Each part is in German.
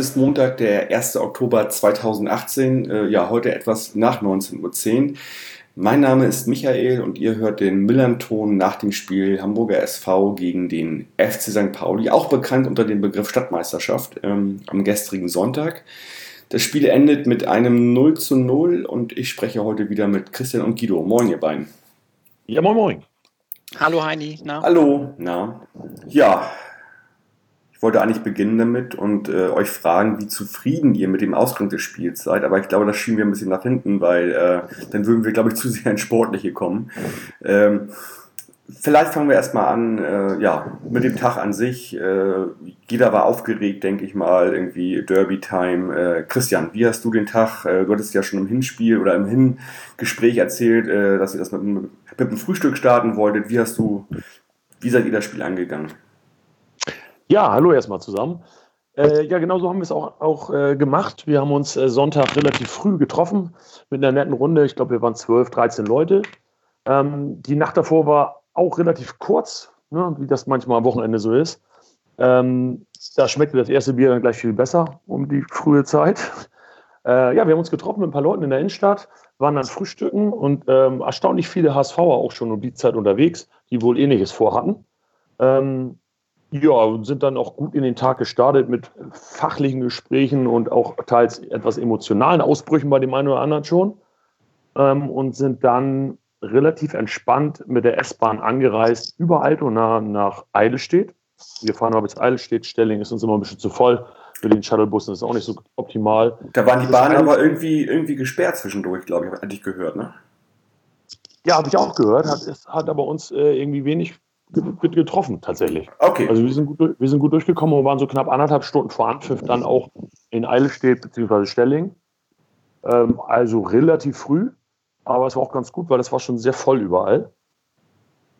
ist Montag, der 1. Oktober 2018, äh, ja, heute etwas nach 19.10 Uhr. Mein Name ist Michael und ihr hört den Millanton nach dem Spiel Hamburger SV gegen den FC St. Pauli, auch bekannt unter dem Begriff Stadtmeisterschaft, ähm, am gestrigen Sonntag. Das Spiel endet mit einem 0 zu 0 und ich spreche heute wieder mit Christian und Guido. Moin, ihr beiden. Ja, moin, moin. Hallo Heini. Na? Hallo, na. Ja, ich wollte eigentlich beginnen damit und äh, euch fragen, wie zufrieden ihr mit dem Ausgang des Spiels seid. Aber ich glaube, das schieben wir ein bisschen nach hinten, weil äh, dann würden wir, glaube ich, zu sehr ins Sportliche kommen. Ähm, Vielleicht fangen wir erstmal an, äh, ja, mit dem Tag an sich. Äh, jeder war aufgeregt, denke ich mal, irgendwie Derby-Time. Äh, Christian, wie hast du den Tag? Äh, du hattest ja schon im Hinspiel oder im Hingespräch erzählt, äh, dass ihr das mit, mit, dem Frühstück starten wolltet. Wie hast du, wie seid ihr das Spiel angegangen? Ja, hallo erstmal zusammen. Äh, ja, genau so haben wir es auch, auch äh, gemacht. Wir haben uns äh, Sonntag relativ früh getroffen mit einer netten Runde. Ich glaube, wir waren 12, 13 Leute. Ähm, die Nacht davor war auch relativ kurz, ne, wie das manchmal am Wochenende so ist. Ähm, da schmeckte das erste Bier dann gleich viel besser um die frühe Zeit. Äh, ja, wir haben uns getroffen mit ein paar Leuten in der Innenstadt, waren dann frühstücken und ähm, erstaunlich viele HSVer auch schon um die Zeit unterwegs, die wohl ähnliches vorhatten. Ähm, ja, und sind dann auch gut in den Tag gestartet mit fachlichen Gesprächen und auch teils etwas emotionalen Ausbrüchen bei dem einen oder anderen schon. Ähm, und sind dann relativ entspannt mit der S-Bahn angereist über Altona nach Eidelstedt. Wir fahren aber bis Eidelstedt. Stelling ist uns immer ein bisschen zu voll. Für den Shuttlebussen ist auch nicht so optimal. Da waren die Bahnen aber irgendwie, irgendwie gesperrt zwischendurch, glaube ich, hatte ich gehört, ne? Ja, habe ich auch gehört. Hat, es hat aber uns äh, irgendwie wenig getroffen, tatsächlich. Okay. Also wir sind gut, wir sind gut durchgekommen und waren so knapp anderthalb Stunden vor Anpfiff dann auch in Eidelstedt bzw. Stelling. Ähm, also relativ früh. Aber es war auch ganz gut, weil es war schon sehr voll überall.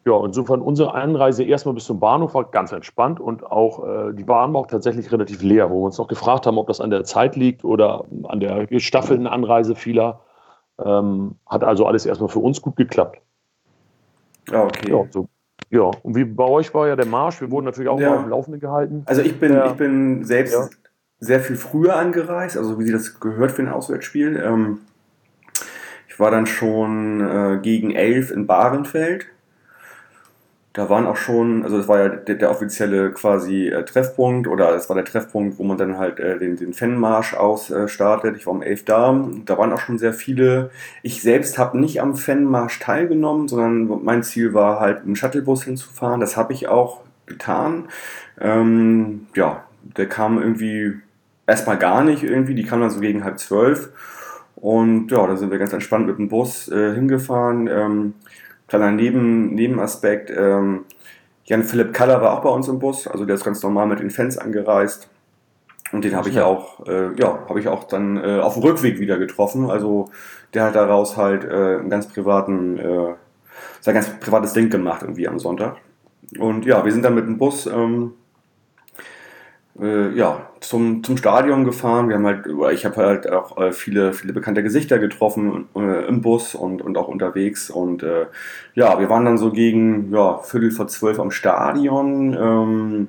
Ja, insofern unsere Anreise erstmal bis zum Bahnhof war ganz entspannt und auch äh, die Bahn war auch tatsächlich relativ leer, wo wir uns noch gefragt haben, ob das an der Zeit liegt oder an der gestaffelten Anreise vieler. Ähm, hat also alles erstmal für uns gut geklappt. Ja, okay. Ja, so, ja, und wie bei euch war ja der Marsch, wir wurden natürlich auch ja. auf dem Laufenden gehalten. Also ich bin, ja. ich bin selbst ja. sehr viel früher angereist, also wie sie das gehört für ein Auswärtsspiel. Ähm, war dann schon äh, gegen elf in Bahrenfeld. Da waren auch schon, also das war ja der, der offizielle quasi äh, Treffpunkt oder das war der Treffpunkt, wo man dann halt äh, den, den Fanmarsch ausstartet. ich war um elf da. Da waren auch schon sehr viele. Ich selbst habe nicht am Fanmarsch teilgenommen, sondern mein Ziel war halt im Shuttlebus hinzufahren. Das habe ich auch getan. Ähm, ja, der kam irgendwie erstmal gar nicht irgendwie. Die kam dann so gegen halb zwölf. Und ja, da sind wir ganz entspannt mit dem Bus äh, hingefahren. Ähm, kleiner Neben, Nebenaspekt, ähm, Jan Philipp Kaller war auch bei uns im Bus, also der ist ganz normal mit den Fans angereist. Und den habe ich ja auch, äh, ja, habe ich auch dann äh, auf dem Rückweg wieder getroffen. Also der hat daraus halt äh, einen ganz privaten, äh, sein ganz privates Ding gemacht irgendwie am Sonntag. Und ja, wir sind dann mit dem Bus ähm, äh, ja, zum, zum Stadion gefahren. Wir haben halt, ich habe halt auch äh, viele, viele bekannte Gesichter getroffen äh, im Bus und, und auch unterwegs. Und äh, ja, wir waren dann so gegen ja, Viertel vor zwölf am Stadion. Ähm,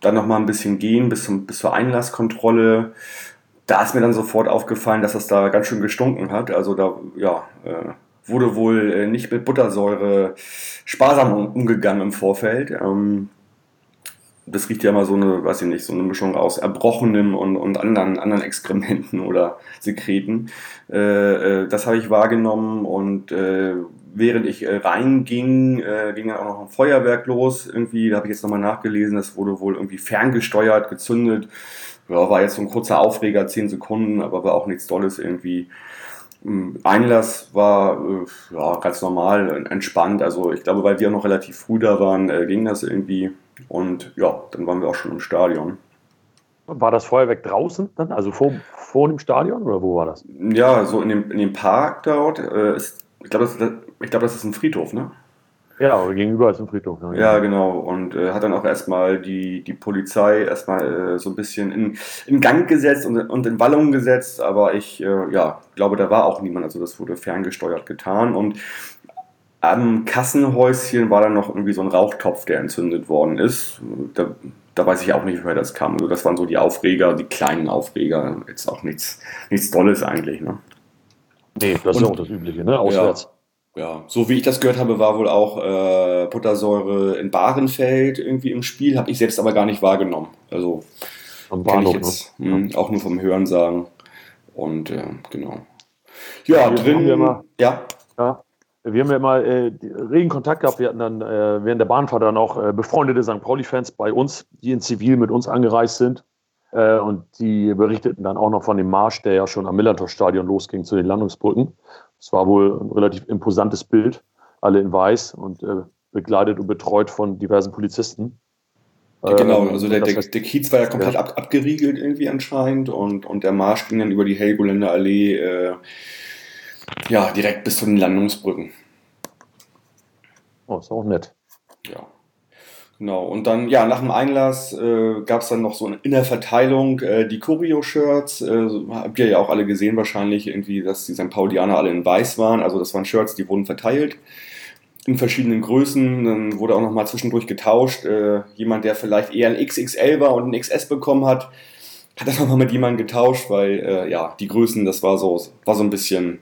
dann nochmal ein bisschen gehen bis, zum, bis zur Einlasskontrolle. Da ist mir dann sofort aufgefallen, dass das da ganz schön gestunken hat. Also da, ja, äh, wurde wohl äh, nicht mit Buttersäure sparsam umgegangen im Vorfeld. Ähm, das riecht ja immer so eine, weiß ich nicht, so eine Mischung aus Erbrochenem und, und anderen, anderen Exkrementen oder Sekreten. Äh, äh, das habe ich wahrgenommen und äh, während ich äh, reinging, äh, ging dann auch noch ein Feuerwerk los. Irgendwie, da habe ich jetzt nochmal nachgelesen, das wurde wohl irgendwie ferngesteuert, gezündet. Ja, war jetzt so ein kurzer Aufreger, 10 Sekunden, aber war auch nichts Tolles irgendwie. Hm, Einlass war äh, ja, ganz normal, entspannt. Also ich glaube, weil wir noch relativ früh da waren, ging das irgendwie. Und ja, dann waren wir auch schon im Stadion. War das Feuerwerk draußen dann, also vor, vor dem Stadion oder wo war das? Ja, so in dem, in dem Park dort. Äh, ist, ich glaube, das, ich glaub, das ist ein Friedhof, ne? Ja, gegenüber ist ein Friedhof. Ja, ja genau. Und äh, hat dann auch erstmal die, die Polizei erstmal äh, so ein bisschen in, in Gang gesetzt und, und in Wallung gesetzt. Aber ich äh, ja, glaube, da war auch niemand. Also das wurde ferngesteuert getan. Und am Kassenhäuschen war dann noch irgendwie so ein Rauchtopf, der entzündet worden ist. Da, da weiß ich auch nicht, woher das kam. Also das waren so die Aufreger, die kleinen Aufreger. Jetzt auch nichts, nichts Dolles eigentlich. Ne? Nee, das und, ist auch das Übliche, ne? Auswärts. Ja. Ja, so wie ich das gehört habe, war wohl auch äh, Buttersäure in Bahrenfeld irgendwie im Spiel, habe ich selbst aber gar nicht wahrgenommen. Also Am Bahnhof, ich jetzt ne? mh, auch nur vom Hören sagen. Und äh, genau. Ja, drin. ja mal- ja, Ja. Wir haben ja mal äh, regen Kontakt gehabt. Wir hatten dann äh, während der Bahnfahrt dann auch äh, befreundete St. Pauli-Fans bei uns, die in Zivil mit uns angereist sind. Äh, und die berichteten dann auch noch von dem Marsch, der ja schon am Millantor-Stadion losging zu den Landungsbrücken. Es war wohl ein relativ imposantes Bild, alle in weiß und äh, begleitet und betreut von diversen Polizisten. genau. Ähm, Also der, der, der Kiez war ja komplett Ja. ab, abgeriegelt irgendwie anscheinend und, und der Marsch ging dann über die Helgoländer Allee äh, ja, direkt bis zu den Landungsbrücken. oh, ist auch nett. Ja. Genau. Und dann, ja, nach dem Einlass äh, gab es dann noch so in der Verteilung äh, die Choreo-Shirts. Äh, habt ihr ja auch alle gesehen wahrscheinlich, irgendwie, dass die St. Paulianer alle in weiß waren. Also das waren Shirts, die wurden verteilt in verschiedenen Größen. Dann wurde auch noch mal zwischendurch getauscht. Äh, jemand, der vielleicht eher ein XXL war und ein XS bekommen hat, hat das nochmal mit jemandem getauscht, weil äh, ja, die Größen, das war so, war so ein bisschen,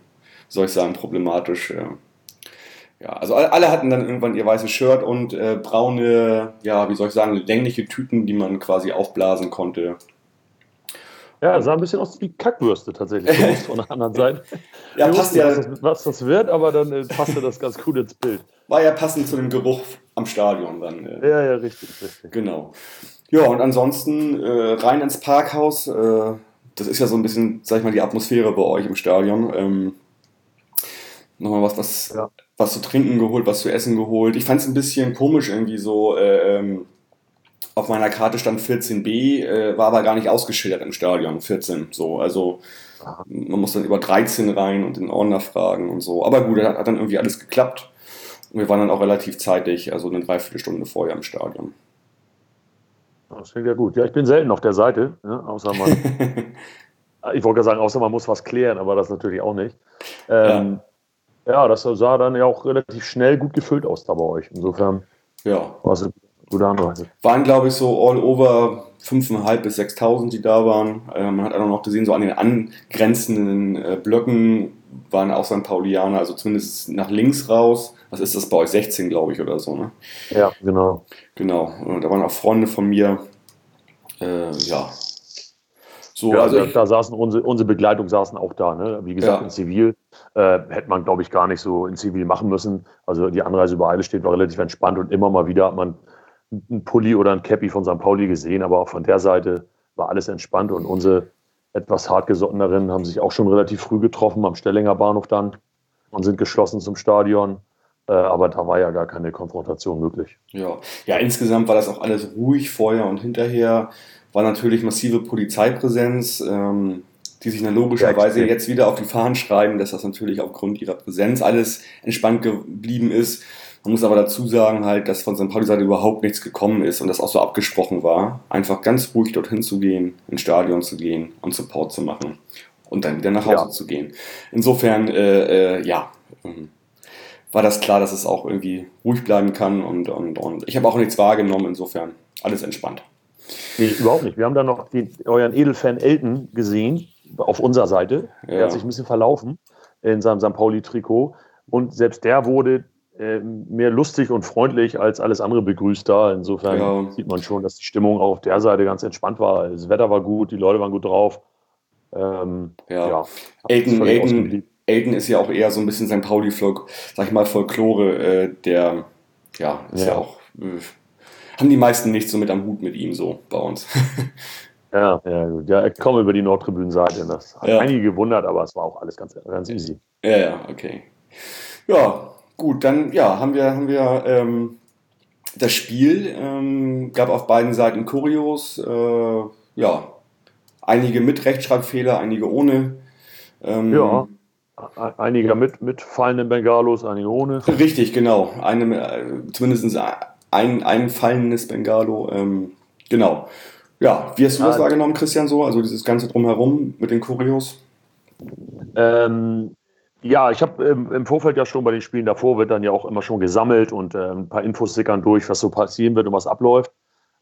soll ich sagen, problematisch. Ja, also alle hatten dann irgendwann ihr weißes Shirt und äh, braune, ja, wie soll ich sagen, längliche Tüten, die man quasi aufblasen konnte. Ja, sah ein bisschen aus wie Kackwürste tatsächlich von der anderen Seite. Ja, Wir passt ja, was das, was das wird, aber dann äh, passte das ganz gut ins Bild. war ja passend zu dem Geruch am Stadion dann. Äh. Ja, ja, richtig, richtig. Genau. Ja, und ansonsten äh, rein ins Parkhaus. Äh, das ist ja so ein bisschen, sag ich mal, die Atmosphäre bei euch im Stadion. Ähm, nochmal was, was, Ja. was zu trinken geholt, was zu essen geholt. Ich fand es ein bisschen komisch irgendwie so. Äh, ähm, auf meiner Karte stand 14b, äh, war aber gar nicht ausgeschildert im Stadion, 14. So, also Aha. man muss dann über 13 rein und den Ordner fragen und so. Aber gut, hat, hat dann irgendwie alles geklappt. Und wir waren dann auch relativ zeitig, also eine Dreiviertelstunde vorher im Stadion. Das klingt ja gut. Ja, ich bin selten auf der Seite, ne? außer man, ich wollte gerade sagen, außer man muss was klären, aber das natürlich auch nicht. Ähm, ja. Das sah dann ja auch relativ schnell gut gefüllt aus da bei euch. Insofern ja. war es eine gute Anreise. waren, glaube ich, so all over 5.500 bis 6.000, die da waren. Äh, man hat auch noch gesehen, so an den angrenzenden äh, Blöcken waren auch St. Paulianer, also zumindest nach links raus. Was ist das bei euch? 16, glaube ich, oder so, ne? Ja, genau. Genau. Und da waren auch Freunde von mir. Äh, ja. So, Ja, also da, ich, da saßen unsere, unsere Begleitung saßen auch da. Ne? Wie gesagt, Ja. in Zivil äh, hätte man, glaube ich, gar nicht so in Zivil machen müssen. Also die Anreise über Eile war relativ entspannt und immer mal wieder hat man einen Pulli oder ein Cappy von St. Pauli gesehen, aber auch von der Seite war alles entspannt und unsere etwas hartgesotteneren haben sich auch schon relativ früh getroffen am Stellinger Bahnhof dann und sind geschlossen zum Stadion. Äh, aber da war ja gar keine Konfrontation möglich. Ja. ja, insgesamt war das auch alles ruhig vorher und hinterher. War natürlich massive Polizeipräsenz, ähm, die sich dann logischerweise jetzt wieder auf die Fahnen schreiben, dass das natürlich aufgrund ihrer Präsenz alles entspannt geblieben ist. Man muss aber dazu sagen, halt, dass von St. Pauli Seite überhaupt nichts gekommen ist und das auch so abgesprochen war, einfach ganz ruhig dorthin zu gehen, ins Stadion zu gehen und Support zu machen und dann wieder nach Hause Ja. zu gehen. Insofern, äh, äh, ja, ähm, war das klar, dass es auch irgendwie ruhig bleiben kann und, und, und ich habe auch nichts wahrgenommen, insofern alles entspannt. Nee, überhaupt nicht. Wir haben dann noch den, euren Edelfan Elton gesehen, auf unserer Seite. Ja. Er hat sich ein bisschen verlaufen in seinem St. Pauli-Trikot. Und selbst der wurde äh, mehr lustig und freundlich als alles andere begrüßt da. Insofern Ja. sieht man schon, dass die Stimmung auch auf der Seite ganz entspannt war. Das Wetter war gut, die Leute waren gut drauf. Ähm, Ja. ja. Aiden, ausgeblieben. Aiden ist ja auch eher so ein bisschen St. Pauli, sag ich mal, Folklore, äh, der, ja, ist ja, Ja. auch, äh, haben die meisten nicht so mit am Hut mit ihm so bei uns. Ja, ja, gut. Ja, kam über die Nordtribünenseite. Das hat Ja. einige gewundert, aber es war auch alles ganz, ganz easy. ja, ja, okay. Ja, gut, dann, ja, haben wir, haben wir, ähm, das Spiel, ähm, gab auf beiden Seiten Kurios, äh, ja, einige mit Rechtschreibfehler, einige ohne. Ähm, Ja. Einige mit, mit fallenden Bengalos, einige ohne. Richtig, genau. Eine, äh, zumindest ein, ein fallendes Bengalo. Ähm, genau. Ja, wie hast du das also, wahrgenommen, Christian, so? Also dieses ganze Drumherum mit den Kurios? Ähm, ja, ich habe im, im, Vorfeld ja schon bei den Spielen davor wird dann ja auch immer schon gesammelt und äh, ein paar Infos sickern durch, was so passieren wird und was abläuft.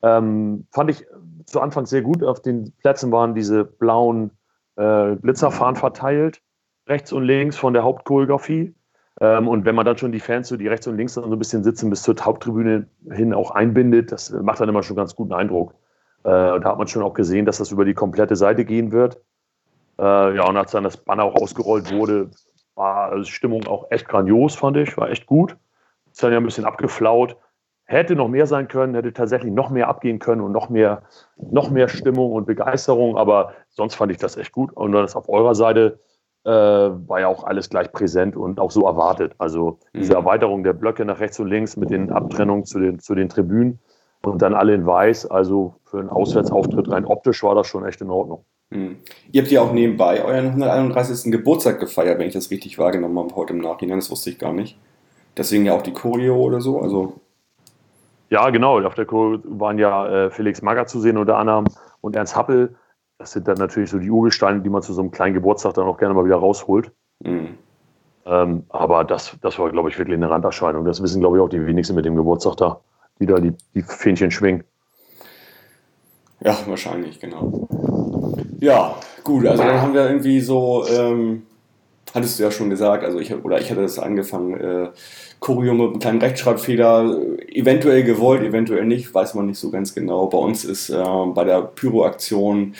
Ähm, fand ich zu Anfang sehr gut. Auf den Plätzen waren diese blauen äh, Glitzerfahnen verteilt, rechts und links von der Hauptchoreografie. Ähm, und wenn man dann schon die Fans so die rechts und links dann so ein bisschen sitzen bis zur Haupttribüne hin auch einbindet, das macht dann immer schon ganz guten Eindruck. Äh, da hat man schon auch gesehen, dass das über die komplette Seite gehen wird. Äh, ja, und als dann das Banner auch ausgerollt wurde, war die Stimmung auch echt grandios, fand ich, war echt gut. Ist dann ja ein bisschen abgeflaut. Hätte noch mehr sein können, hätte tatsächlich noch mehr abgehen können und noch mehr, noch mehr Stimmung und Begeisterung, aber sonst fand ich das echt gut. Und das auf eurer Seite äh, war ja auch alles gleich präsent und auch so erwartet. Also diese mhm. Erweiterung der Blöcke nach rechts und links mit den Abtrennungen zu den, zu den Tribünen und dann alle in weiß. Also für einen Auswärtsauftritt rein optisch war das schon echt in Ordnung. Mhm. Ihr habt ja auch nebenbei euren 131. Geburtstag gefeiert, wenn ich das richtig wahrgenommen habe heute im Nachhinein. Das wusste ich gar nicht. Deswegen ja auch die Choreo oder so. Also ja, genau. Auf der Choreo waren ja äh, Felix Magger zu sehen unter anderem und Ernst Happel. Das sind dann natürlich so die Urgesteine, die man zu so einem kleinen Geburtstag dann auch gerne mal wieder rausholt. Mhm. Ähm, aber das, das war, glaube ich, wirklich eine Randerscheinung. Das wissen, glaube ich, auch die wenigsten mit dem Geburtstag da, die da die, die Fähnchen schwingen. Ja, wahrscheinlich, genau. Ja, gut, also dann haben wir irgendwie so, ähm, hattest du ja schon gesagt, also ich oder ich hatte das angefangen, äh, Choreo mit einem kleinen Rechtschreibfehler, eventuell gewollt, eventuell nicht, weiß man nicht so ganz genau. Bei uns ist äh, bei der Pyro-Aktion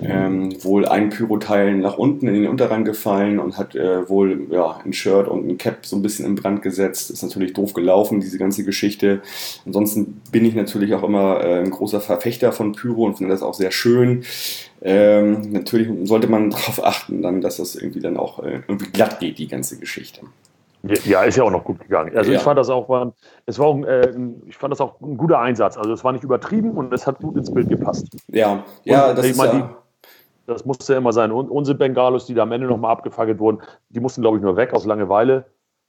ähm, wohl ein Pyroteil nach unten in den Unterrang gefallen und hat äh, wohl ja, ein Shirt und ein Cap so ein bisschen in Brand gesetzt. Ist natürlich doof gelaufen, diese ganze Geschichte. Ansonsten bin ich natürlich auch immer äh, ein großer Verfechter von Pyro und finde das auch sehr schön. Ähm, natürlich sollte man darauf achten, dann, dass das irgendwie dann auch äh, irgendwie glatt geht, die ganze Geschichte. Ja, ist ja auch noch gut gegangen. Also ja. ich fand das auch, war, es war auch, äh, ich fand das auch ein guter Einsatz. Also es war nicht übertrieben und es hat gut ins Bild gepasst. Ja, ja, und, das ist mein, ja. das musste immer sein. Und unsere Bengalos, die da am Ende nochmal abgefackelt wurden, die mussten, glaube ich, nur weg aus Langeweile.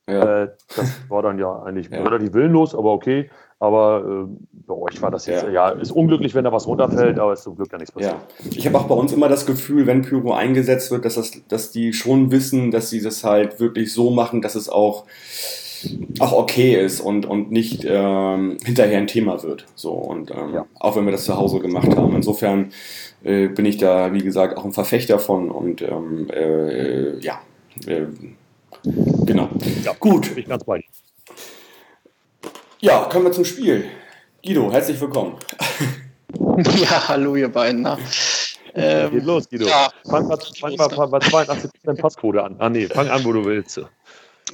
Ja. Äh, das war dann ja eigentlich ja. relativ willenlos, aber okay. Aber äh, bei euch war das jetzt, ja. ja. ist unglücklich, wenn da was runterfällt, aber ist zum Glück ja nichts passiert. Ja. Ich habe auch bei uns immer das Gefühl, wenn Pyro eingesetzt wird, dass, das, dass die schon wissen, dass sie das halt wirklich so machen, dass es auch, auch okay ist und, und nicht ähm, hinterher ein Thema wird. So, und ähm, ja. auch wenn wir das zu Hause gemacht haben. Insofern äh, bin ich da, wie gesagt, auch ein Verfechter von und ähm, äh, ja. Äh, genau. Ja, gut. Ich ganz bei dir. Ja, kommen wir zum Spiel. Guido, herzlich willkommen. ja, hallo ihr beiden. Na. Ähm, Geht los, Guido. Ja. Fang, mal, fang mal bei 82% Passquote an. Ah nee, fang an, wo du willst.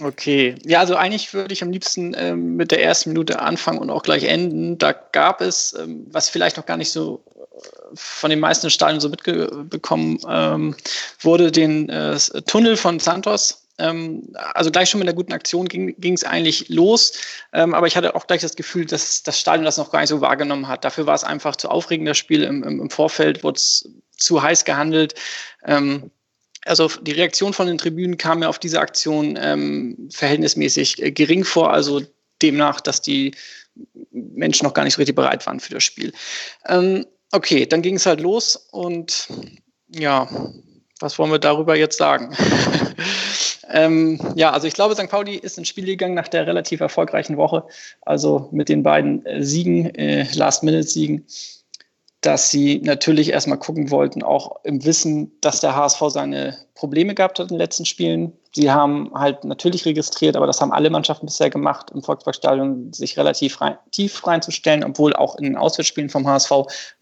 Okay, ja, also eigentlich würde ich am liebsten ähm, mit der ersten Minute anfangen und auch gleich enden. Da gab es, ähm, was vielleicht noch gar nicht so äh, von den meisten Stadien so mitbekommen ähm, wurde, den äh, Tunnel von Santos also gleich schon mit einer guten Aktion ging es eigentlich los. Ähm, aber ich hatte auch gleich das Gefühl, dass das Stadion das noch gar nicht so wahrgenommen hat. Dafür war es einfach zu aufregend, das Spiel. Im, im, im Vorfeld wurde zu heiß gehandelt. Ähm, also die Reaktion von den Tribünen kam mir auf diese Aktion ähm, verhältnismäßig äh, gering vor. Also demnach, dass die Menschen noch gar nicht so richtig bereit waren für das Spiel. Ähm, okay, dann ging es halt los und ja, was wollen wir darüber jetzt sagen? Ähm, ja, also ich glaube, St. Pauli ist ins Spiel gegangen nach der relativ erfolgreichen Woche, also mit den beiden äh, Siegen, äh, Last-Minute-Siegen, dass sie natürlich erstmal gucken wollten, auch im Wissen, dass der HSV seine Probleme gehabt hat in den letzten Spielen. Sie haben halt natürlich registriert, aber das haben alle Mannschaften bisher gemacht, im Volksparkstadion sich relativ rein, tief reinzustellen, obwohl auch in den Auswärtsspielen vom HSV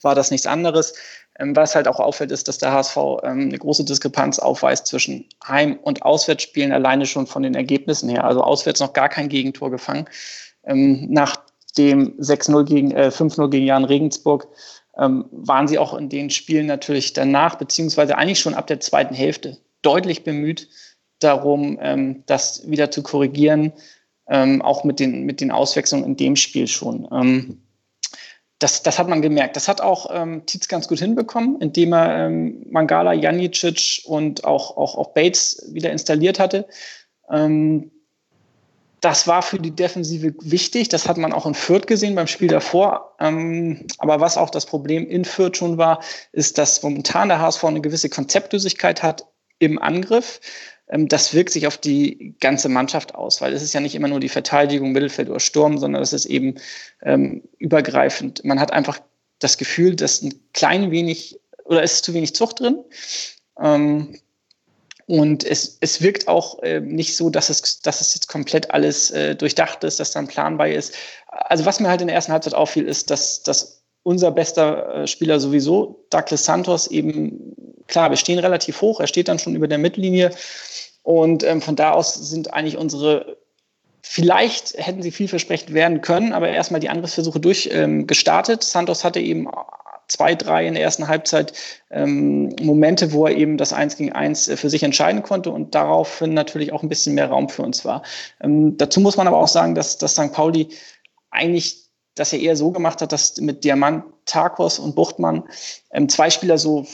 war das nichts anderes. Ähm, was halt auch auffällt, ist, dass der HSV ähm, eine große Diskrepanz aufweist zwischen Heim- und Auswärtsspielen, alleine schon von den Ergebnissen her. Also auswärts noch gar kein Gegentor gefangen. Ähm, nach dem 6-0 gegen, äh, 5-0 gegen Jan Regensburg waren sie auch in den Spielen natürlich danach, beziehungsweise eigentlich schon ab der zweiten Hälfte deutlich bemüht darum, das wieder zu korrigieren, auch mit den, mit den Auswechslungen in dem Spiel schon. Das, das hat man gemerkt. Das hat auch ähm, Tietz ganz gut hinbekommen, indem er ähm, Mangala, Janicic und auch, auch, auch Bates wieder installiert hatte. Ähm, das war für die Defensive wichtig. Das hat man auch in Fürth gesehen beim Spiel davor. Ähm, aber was auch das Problem in Fürth schon war, ist, dass momentan der HSV eine gewisse Konzeptlosigkeit hat im Angriff. Ähm, das wirkt sich auf die ganze Mannschaft aus, weil es ist ja nicht immer nur die Verteidigung, Mittelfeld oder Sturm, sondern es ist eben ähm, übergreifend. Man hat einfach das Gefühl, dass ein klein wenig oder ist zu wenig Zucht drin. Ähm, und es, es wirkt auch äh, nicht so, dass es, dass es jetzt komplett alles äh, durchdacht ist, dass dann planbar ist. Also was mir halt in der ersten Halbzeit auffiel, ist, dass, dass unser bester äh, Spieler sowieso, Douglas Santos, eben, klar, wir stehen relativ hoch, er steht dann schon über der Mittellinie. Und ähm, von da aus sind eigentlich unsere, vielleicht hätten sie vielversprechend werden können, aber erstmal die Angriffsversuche durchgestartet. Ähm, Santos hatte eben zwei, drei in der ersten Halbzeit ähm, Momente, wo er eben das Eins gegen Eins äh, für sich entscheiden konnte und daraufhin natürlich auch ein bisschen mehr Raum für uns war. Ähm, dazu muss man aber auch sagen, dass, dass St. Pauli eigentlich das ja eher so gemacht hat, dass mit Diamant, Tarkos und Buchtmann ähm, zwei Spieler so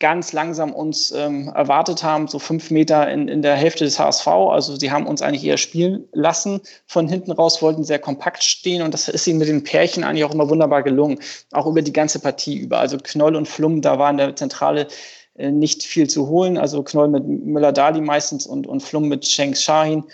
ganz langsam uns ähm, erwartet haben, so fünf Meter in, in der Hälfte des HSV. Also sie haben uns eigentlich eher spielen lassen. Von hinten raus wollten sehr kompakt stehen und das ist ihnen mit den Pärchen eigentlich auch immer wunderbar gelungen. Auch über die ganze Partie über. Also Knoll und Flum, da war in der Zentrale äh, nicht viel zu holen. Also Knoll mit Müller-Dali meistens und, und Flum mit Schenk Shahin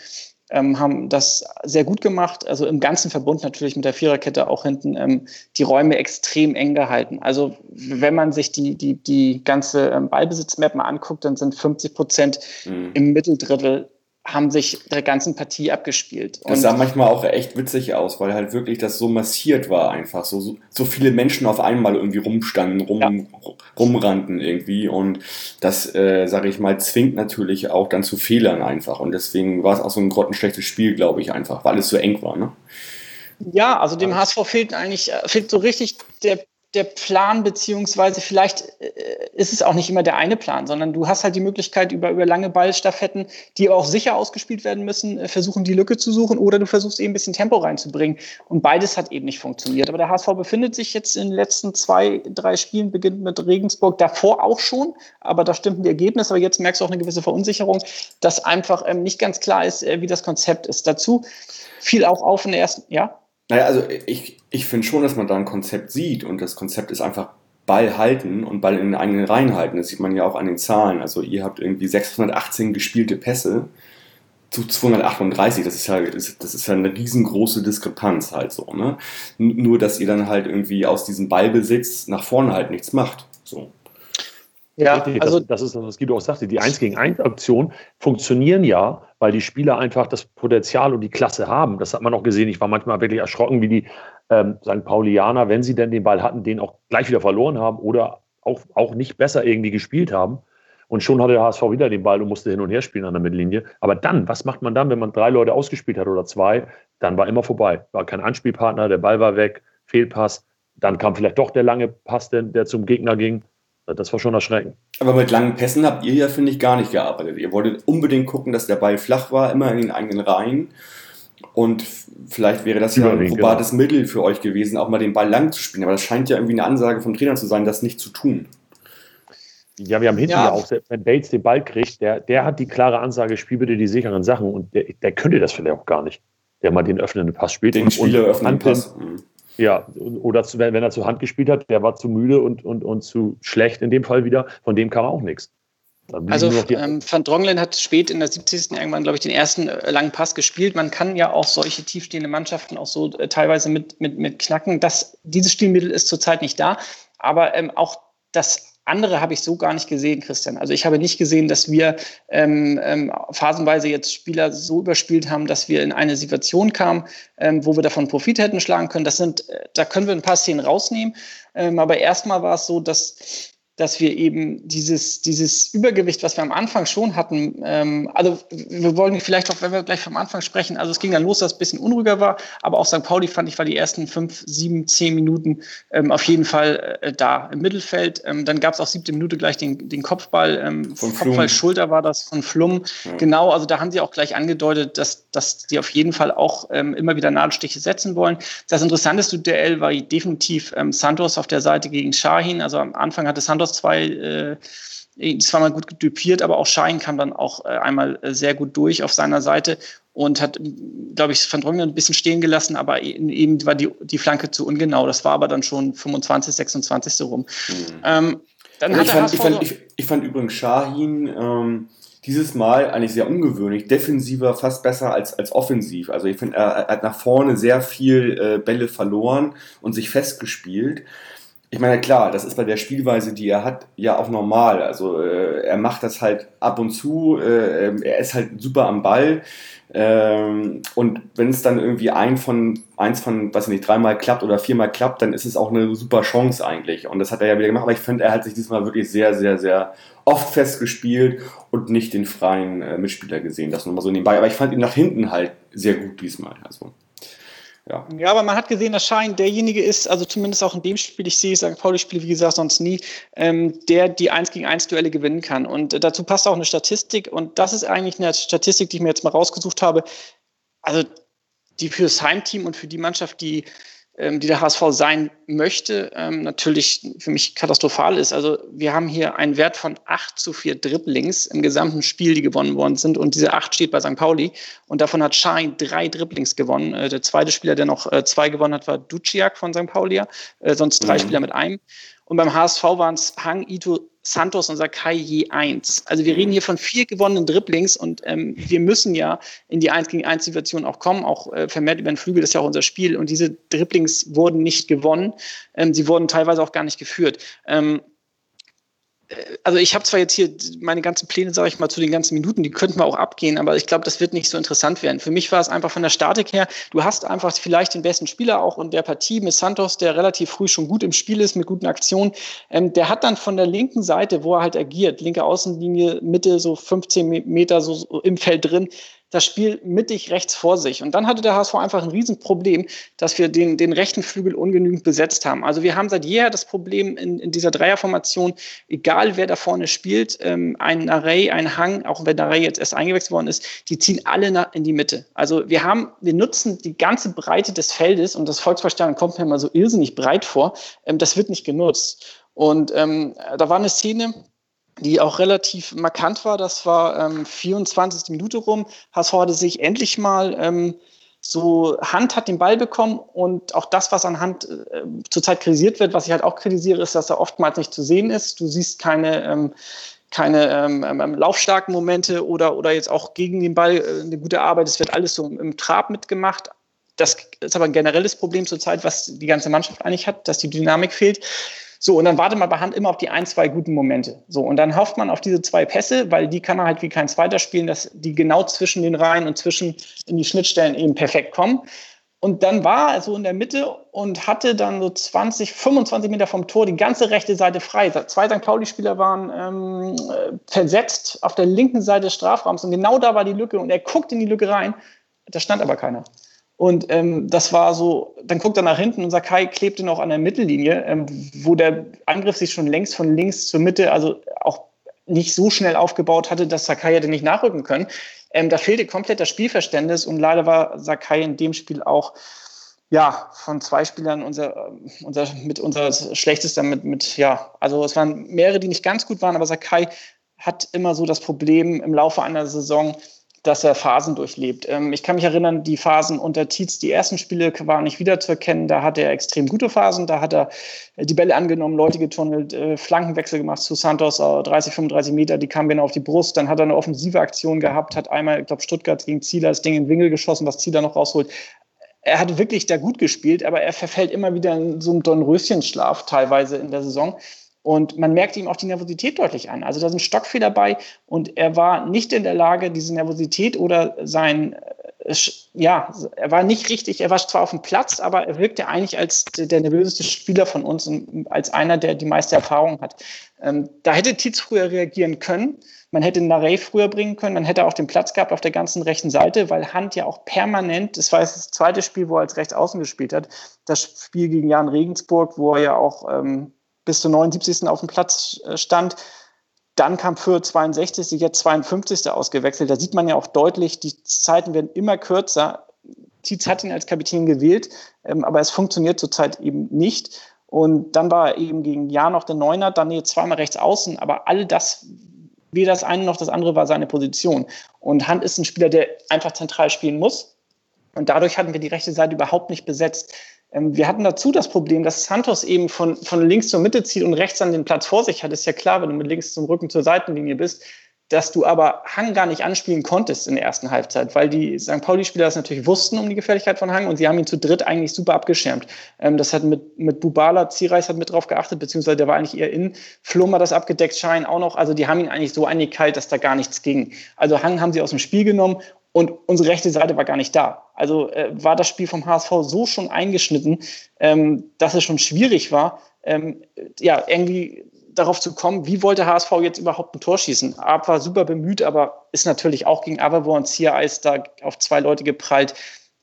ähm, haben das sehr gut gemacht. Also im ganzen Verbund natürlich mit der Viererkette auch hinten ähm, die Räume extrem eng gehalten. Also wenn man sich die, die, die ganze ähm, Ballbesitzmap mal anguckt, dann sind 50 Prozent mhm. im Mitteldrittel haben sich der ganzen Partie abgespielt. Das sah manchmal auch echt witzig aus, weil halt wirklich das so massiert war einfach. So, so, viele Menschen auf einmal irgendwie rumstanden, rum, ja. rumrannten irgendwie. Und das, äh, sage ich mal, zwingt natürlich auch dann zu Fehlern einfach. Und deswegen war es auch so ein grottenschlechtes Spiel, glaube ich, einfach, weil es so eng war. Ne? Ja, also dem HSV fehlt eigentlich, äh, fehlt so richtig der der Plan, beziehungsweise vielleicht äh, ist es auch nicht immer der eine Plan, sondern du hast halt die Möglichkeit, über, über lange Ballstaffetten, die auch sicher ausgespielt werden müssen, äh, versuchen, die Lücke zu suchen oder du versuchst eben ein bisschen Tempo reinzubringen. Und beides hat eben nicht funktioniert. Aber der HSV befindet sich jetzt in den letzten zwei, drei Spielen, beginnt mit Regensburg, davor auch schon, aber da stimmten die Ergebnisse. Aber jetzt merkst du auch eine gewisse Verunsicherung, dass einfach ähm, nicht ganz klar ist, äh, wie das Konzept ist. Dazu fiel auch auf in der ersten, ja? Naja, also ich, ich finde schon, dass man da ein Konzept sieht und das Konzept ist einfach Ball halten und Ball in den eigenen Reihen halten. Das sieht man ja auch an den Zahlen. Also ihr habt irgendwie 618 gespielte Pässe zu 238. Das ist ja, das ist ja eine riesengroße Diskrepanz halt so. Ne? Nur, dass ihr dann halt irgendwie aus diesem Ballbesitz nach vorne halt nichts macht. So. Ja, Richtig, also das, das ist das, was Guido auch sagte. Die 1 gegen 1 Aktionen funktionieren ja, weil die Spieler einfach das Potenzial und die Klasse haben. Das hat man auch gesehen. Ich war manchmal wirklich erschrocken, wie die ähm, St. Paulianer, wenn sie denn den Ball hatten, den auch gleich wieder verloren haben oder auch, auch nicht besser irgendwie gespielt haben. Und schon hatte der HSV wieder den Ball und musste hin und her spielen an der Mittellinie. Aber dann, was macht man dann, wenn man drei Leute ausgespielt hat oder zwei? Dann war immer vorbei. War kein Anspielpartner, der Ball war weg, Fehlpass. Dann kam vielleicht doch der lange Pass, der, der zum Gegner ging. Das war schon erschreckend. Aber mit langen Pässen habt ihr ja, finde ich, gar nicht gearbeitet. Ihr wolltet unbedingt gucken, dass der Ball flach war, immer in den eigenen Reihen. Und vielleicht wäre das ja ein probates genau. Mittel für euch gewesen, auch mal den Ball lang zu spielen. Aber das scheint ja irgendwie eine Ansage vom Trainer zu sein, das nicht zu tun. Ja, wir haben hinten ja, ja auch, wenn Bates den Ball kriegt, der, der hat die klare Ansage, spiel bitte die sicheren Sachen. Und der, der könnte das vielleicht auch gar nicht, der mal den öffnenden Pass spielt. Den Spieler öffnenden Pass. Mhm. Ja, oder zu, wenn, wenn, er zur Hand gespielt hat, der war zu müde und, und, und zu schlecht in dem Fall wieder. Von dem kam auch nichts. Also ähm, Van Dronglen hat spät in der 70. irgendwann, glaube ich, den ersten äh, langen Pass gespielt. Man kann ja auch solche tiefstehende Mannschaften auch so äh, teilweise mit, mit, mit knacken. Das, dieses Spielmittel ist zurzeit nicht da. Aber ähm, auch das andere habe ich so gar nicht gesehen, Christian. Also ich habe nicht gesehen, dass wir ähm, ähm, phasenweise jetzt Spieler so überspielt haben, dass wir in eine Situation kamen, ähm, wo wir davon Profit hätten schlagen können. Das sind, äh, da können wir ein paar Szenen rausnehmen. Ähm, aber erstmal war es so, dass dass wir eben dieses, dieses Übergewicht, was wir am Anfang schon hatten, ähm, also wir wollen vielleicht auch, wenn wir gleich vom Anfang sprechen, also es ging dann los, dass es ein bisschen unruhiger war, aber auch St. Pauli fand ich, war die ersten fünf, sieben, zehn Minuten ähm, auf jeden Fall äh, da im Mittelfeld. Ähm, dann gab es auch siebte Minute gleich den, den Kopfball, ähm, von Kopfball Schulter war das von Flum. Ja. Genau, also da haben sie auch gleich angedeutet, dass, dass die auf jeden Fall auch ähm, immer wieder Nadelstiche setzen wollen. Das interessanteste Duell war definitiv ähm, Santos auf der Seite gegen Shahin. Also am Anfang hatte Santos zwei äh, zweimal gut dupiert, aber auch Schein kam dann auch äh, einmal äh, sehr gut durch auf seiner Seite und hat, glaube ich, Van Dronglen ein bisschen stehen gelassen, aber eben war die, die Flanke zu ungenau. Das war aber dann schon 25, 26. rum. Mhm. Ähm, dann hat ich, fand, ich, fand, ich, ich, fand übrigens Shahin ähm, dieses Mal eigentlich sehr ungewöhnlich, defensiver fast besser als, als offensiv. Also ich finde, er, er, hat nach vorne sehr viel äh, Bälle verloren und sich festgespielt ich meine, klar, das ist bei der Spielweise, die er hat, ja auch normal. Also äh, er macht das halt ab und zu, äh, er ist halt super am Ball. Ähm, und wenn es dann irgendwie ein von, eins von, weiß ich nicht, dreimal klappt oder viermal klappt, dann ist es auch eine super Chance eigentlich. Und das hat er ja wieder gemacht, aber ich finde, er hat sich diesmal wirklich sehr, sehr, sehr oft festgespielt und nicht den freien äh, Mitspieler gesehen. Das nochmal so nebenbei. Aber ich fand ihn nach hinten halt sehr gut diesmal. Also. Ja. ja, aber man hat gesehen, dass Schein derjenige ist, also zumindest auch in dem Spiel, ich sehe St. Pauli spiele wie gesagt sonst nie, ähm, der die 1 gegen 1 Duelle gewinnen kann. Und äh, dazu passt auch eine Statistik und das ist eigentlich eine Statistik, die ich mir jetzt mal rausgesucht habe. Also die fürs Heimteam und für die Mannschaft, die die der HSV sein möchte, ähm, natürlich für mich katastrophal ist. Also wir haben hier einen Wert von 8 zu 4 Dribblings im gesamten Spiel, die gewonnen worden sind. Und diese 8 steht bei St. Pauli. Und davon hat Schein drei Dribblings gewonnen. Äh, der zweite Spieler, der noch äh, zwei gewonnen hat, war Duciak von St. Pauli. Äh, sonst drei mhm. Spieler mit einem. Und beim HSV waren es Hang, Ito, Santos und Sakai je eins. Also wir reden hier von vier gewonnenen Dribblings und ähm, wir müssen ja in die 1 gegen 1 Situation auch kommen, auch äh, vermehrt über den Flügel, das ist ja auch unser Spiel. Und diese Dribblings wurden nicht gewonnen. Ähm, sie wurden teilweise auch gar nicht geführt. Ähm, also ich habe zwar jetzt hier meine ganzen Pläne, sage ich mal, zu den ganzen Minuten, die könnten wir auch abgehen, aber ich glaube, das wird nicht so interessant werden. Für mich war es einfach von der Statik her, du hast einfach vielleicht den besten Spieler auch in der Partie mit Santos, der relativ früh schon gut im Spiel ist, mit guten Aktionen. Ähm, der hat dann von der linken Seite, wo er halt agiert, linke Außenlinie, Mitte, so 15 Meter so im Feld drin, das Spiel mittig rechts vor sich. Und dann hatte der HSV einfach ein Riesenproblem, dass wir den, den rechten Flügel ungenügend besetzt haben. Also wir haben seit jeher das Problem in, in dieser Dreierformation, egal wer da vorne spielt, ähm, ein Array, ein Hang, auch wenn Array jetzt erst eingewechselt worden ist, die ziehen alle in die Mitte. Also wir haben, wir nutzen die ganze Breite des Feldes und das Volksverstanden kommt mir immer so irrsinnig breit vor. Ähm, das wird nicht genutzt. Und ähm, da war eine Szene, die auch relativ markant war. Das war ähm, 24. Minute rum. HSV hatte sich endlich mal ähm, so Hand hat den Ball bekommen und auch das, was an Hand äh, zurzeit kritisiert wird, was ich halt auch kritisiere, ist, dass er oftmals nicht zu sehen ist. Du siehst keine, ähm, keine ähm, ähm, ähm laufstarken Momente oder, oder jetzt auch gegen den Ball äh, eine gute Arbeit. Es wird alles so im, im Trab mitgemacht. Das ist aber ein generelles Problem zurzeit, was die ganze Mannschaft eigentlich hat, dass die Dynamik fehlt. So, und dann wartet man bei Hand immer auf die ein, zwei guten Momente. So, und dann hofft man auf diese zwei Pässe, weil die kann er halt wie kein zweiter spielen, dass die genau zwischen den Reihen und zwischen in die Schnittstellen eben perfekt kommen. Und dann war er so in der Mitte und hatte dann so 20, 25 Meter vom Tor die ganze rechte Seite frei. Zwei St. Pauli-Spieler waren ähm, versetzt auf der linken Seite des Strafraums und genau da war die Lücke und er guckt in die Lücke rein. Da stand aber keiner. Und ähm, das war so, dann guckt er nach hinten und Sakai klebte noch an der Mittellinie, ähm, wo der Angriff sich schon längst von links zur Mitte, also auch nicht so schnell aufgebaut hatte, dass Sakai hätte nicht nachrücken können. Ähm, da fehlte komplett das Spielverständnis und leider war Sakai in dem Spiel auch ja, von zwei Spielern unser, unser, mit unser schlechtester mit, mit, ja, also es waren mehrere, die nicht ganz gut waren, aber Sakai hat immer so das Problem im Laufe einer Saison, dass er Phasen durchlebt. Ähm, ich kann mich erinnern, die Phasen unter Tietz, die ersten Spiele waren nicht wiederzuerkennen. Da hat er extrem gute Phasen. Da hat er äh, die Bälle angenommen, Leute getunnelt, äh, Flankenwechsel gemacht zu Santos, 30, 35 Meter, die kamen genau auf die Brust. Dann hat er eine offensive Aktion gehabt, hat einmal, ich glaube, Stuttgart gegen Zieler das Ding in den Winkel geschossen, was Zieler noch rausholt. Er hat wirklich da gut gespielt, aber er verfällt immer wieder in so einen Dornröschenschlaf teilweise in der Saison. Und man merkt ihm auch die Nervosität deutlich an. Also da sind Stockfehler bei und er war nicht in der Lage, diese Nervosität oder sein, ja, er war nicht richtig, er war zwar auf dem Platz, aber er wirkte eigentlich als der nervöseste Spieler von uns und als einer, der die meiste Erfahrung hat. Ähm, da hätte Tietz früher reagieren können. Man hätte Narey früher bringen können. Man hätte auch den Platz gehabt auf der ganzen rechten Seite, weil Hand ja auch permanent, das war das zweite Spiel, wo er als Rechtsaußen gespielt hat, das Spiel gegen Jan Regensburg, wo er ja auch ähm, bis zur 79. auf dem Platz äh, stand. Dann kam für 62, jetzt 52. ausgewechselt. Da sieht man ja auch deutlich, die Zeiten werden immer kürzer. Tietz hat ihn als Kapitän gewählt, ähm, aber es funktioniert zurzeit eben nicht. Und dann war er eben gegen Jahr noch der Neuner, dann hier zweimal rechts außen, aber all das, weder das eine noch das andere war seine Position. Und Hand ist ein Spieler, der einfach zentral spielen muss. Und dadurch hatten wir die rechte Seite überhaupt nicht besetzt. Ähm, wir hatten dazu das Problem, dass Santos eben von, von links zur Mitte zieht und rechts an den Platz vor sich hat. Ist ja klar, wenn du mit links zum Rücken zur Seitenlinie bist, dass du aber Hang gar nicht anspielen konntest in der ersten Halbzeit, weil die St. Pauli-Spieler das natürlich wussten um die Gefährlichkeit von Hang und sie haben ihn zu dritt eigentlich super abgeschirmt. Ähm, das hat mit, mit Bubala, Zierreis hat mit drauf geachtet, beziehungsweise der war eigentlich eher in. Flum hat das abgedeckt, Schein auch noch. Also die haben ihn eigentlich so eingekeilt, dass da gar nichts ging. Also Hang haben sie aus dem Spiel genommen und unsere rechte Seite war gar nicht da. Also äh, war das Spiel vom HSV so schon eingeschnitten, ähm, dass es schon schwierig war, ähm, ja, irgendwie darauf zu kommen, wie wollte HSV jetzt überhaupt ein Tor schießen? Ab war super bemüht, aber ist natürlich auch gegen und Ziereis da auf zwei Leute geprallt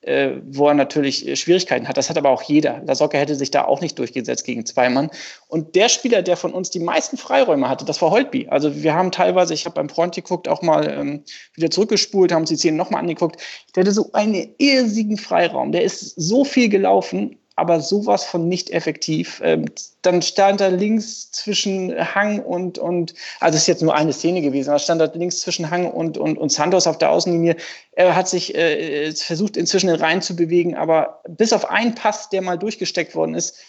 äh, wo er natürlich äh, Schwierigkeiten hat. Das hat aber auch jeder. Lasocca hätte sich da auch nicht durchgesetzt gegen zwei Mann. Und der Spieler, der von uns die meisten Freiräume hatte, das war Holtby. Also wir haben teilweise, ich habe beim Freund geguckt, auch mal ähm, wieder zurückgespult, haben uns die Szenen nochmal angeguckt. Der hatte so einen irrsigen Freiraum. Der ist so viel gelaufen aber sowas von nicht effektiv. Ähm, dann stand er links zwischen Hang und, und, also es ist jetzt nur eine Szene gewesen, aber stand er links zwischen Hang und, und, und Santos auf der Außenlinie. Er hat sich äh, versucht, inzwischen in Reihen zu bewegen, aber bis auf einen Pass, der mal durchgesteckt worden ist,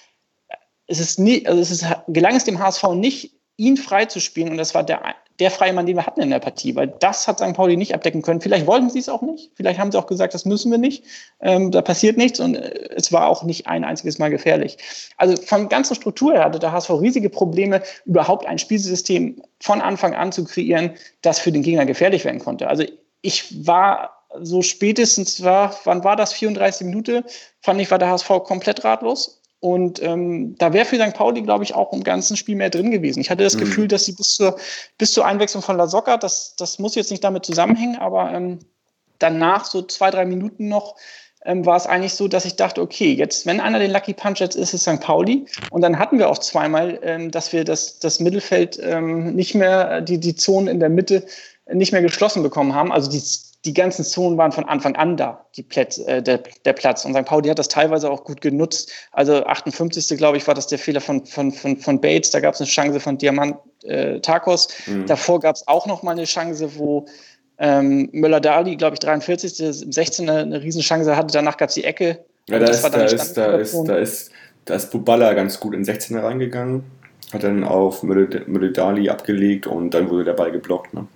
es ist nie, also es ist, gelang es dem HSV nicht, ihn frei zu spielen und das war der der freie Mann, den wir hatten in der Partie, weil das hat St. Pauli nicht abdecken können. Vielleicht wollten sie es auch nicht, vielleicht haben sie auch gesagt, das müssen wir nicht, ähm, da passiert nichts und äh, es war auch nicht ein einziges Mal gefährlich. Also von ganzer Struktur her hatte der HSV riesige Probleme, überhaupt ein Spielsystem von Anfang an zu kreieren, das für den Gegner gefährlich werden konnte. Also ich war so spätestens war, wann war das, 34 Minuten, fand ich, war der HSV komplett ratlos. Und ähm, da wäre für St. Pauli, glaube ich, auch im ganzen Spiel mehr drin gewesen. Ich hatte das mhm. Gefühl, dass sie bis zur, bis zur Einwechslung von La Socca, das, das muss jetzt nicht damit zusammenhängen, aber ähm, danach, so zwei, drei Minuten noch, ähm, war es eigentlich so, dass ich dachte, okay, jetzt, wenn einer den Lucky Punch jetzt ist, ist St. Pauli. Und dann hatten wir auch zweimal, ähm, dass wir das, das Mittelfeld ähm, nicht mehr, die, die Zonen in der Mitte nicht mehr geschlossen bekommen haben. Also die die ganzen Zonen waren von Anfang an da, die Plätz, äh, der, der Platz. Und St. Pauli hat das teilweise auch gut genutzt. Also 58. glaube ich, war das der Fehler von, von, von, von Bates. Da gab es eine Chance von Diamant äh, Takos. Mhm. Davor gab es auch noch mal eine Chance, wo ähm, Möller-Dali, glaube ich, 43. im 16. eine, eine Riesenchance hatte. Danach gab es die Ecke. Ja, da ist, da, ist, da, ist, da, ist, da ist Buballa ganz gut in 16 reingegangen, hat dann auf Möller-Dali abgelegt und dann wurde der Ball geblockt. Ne?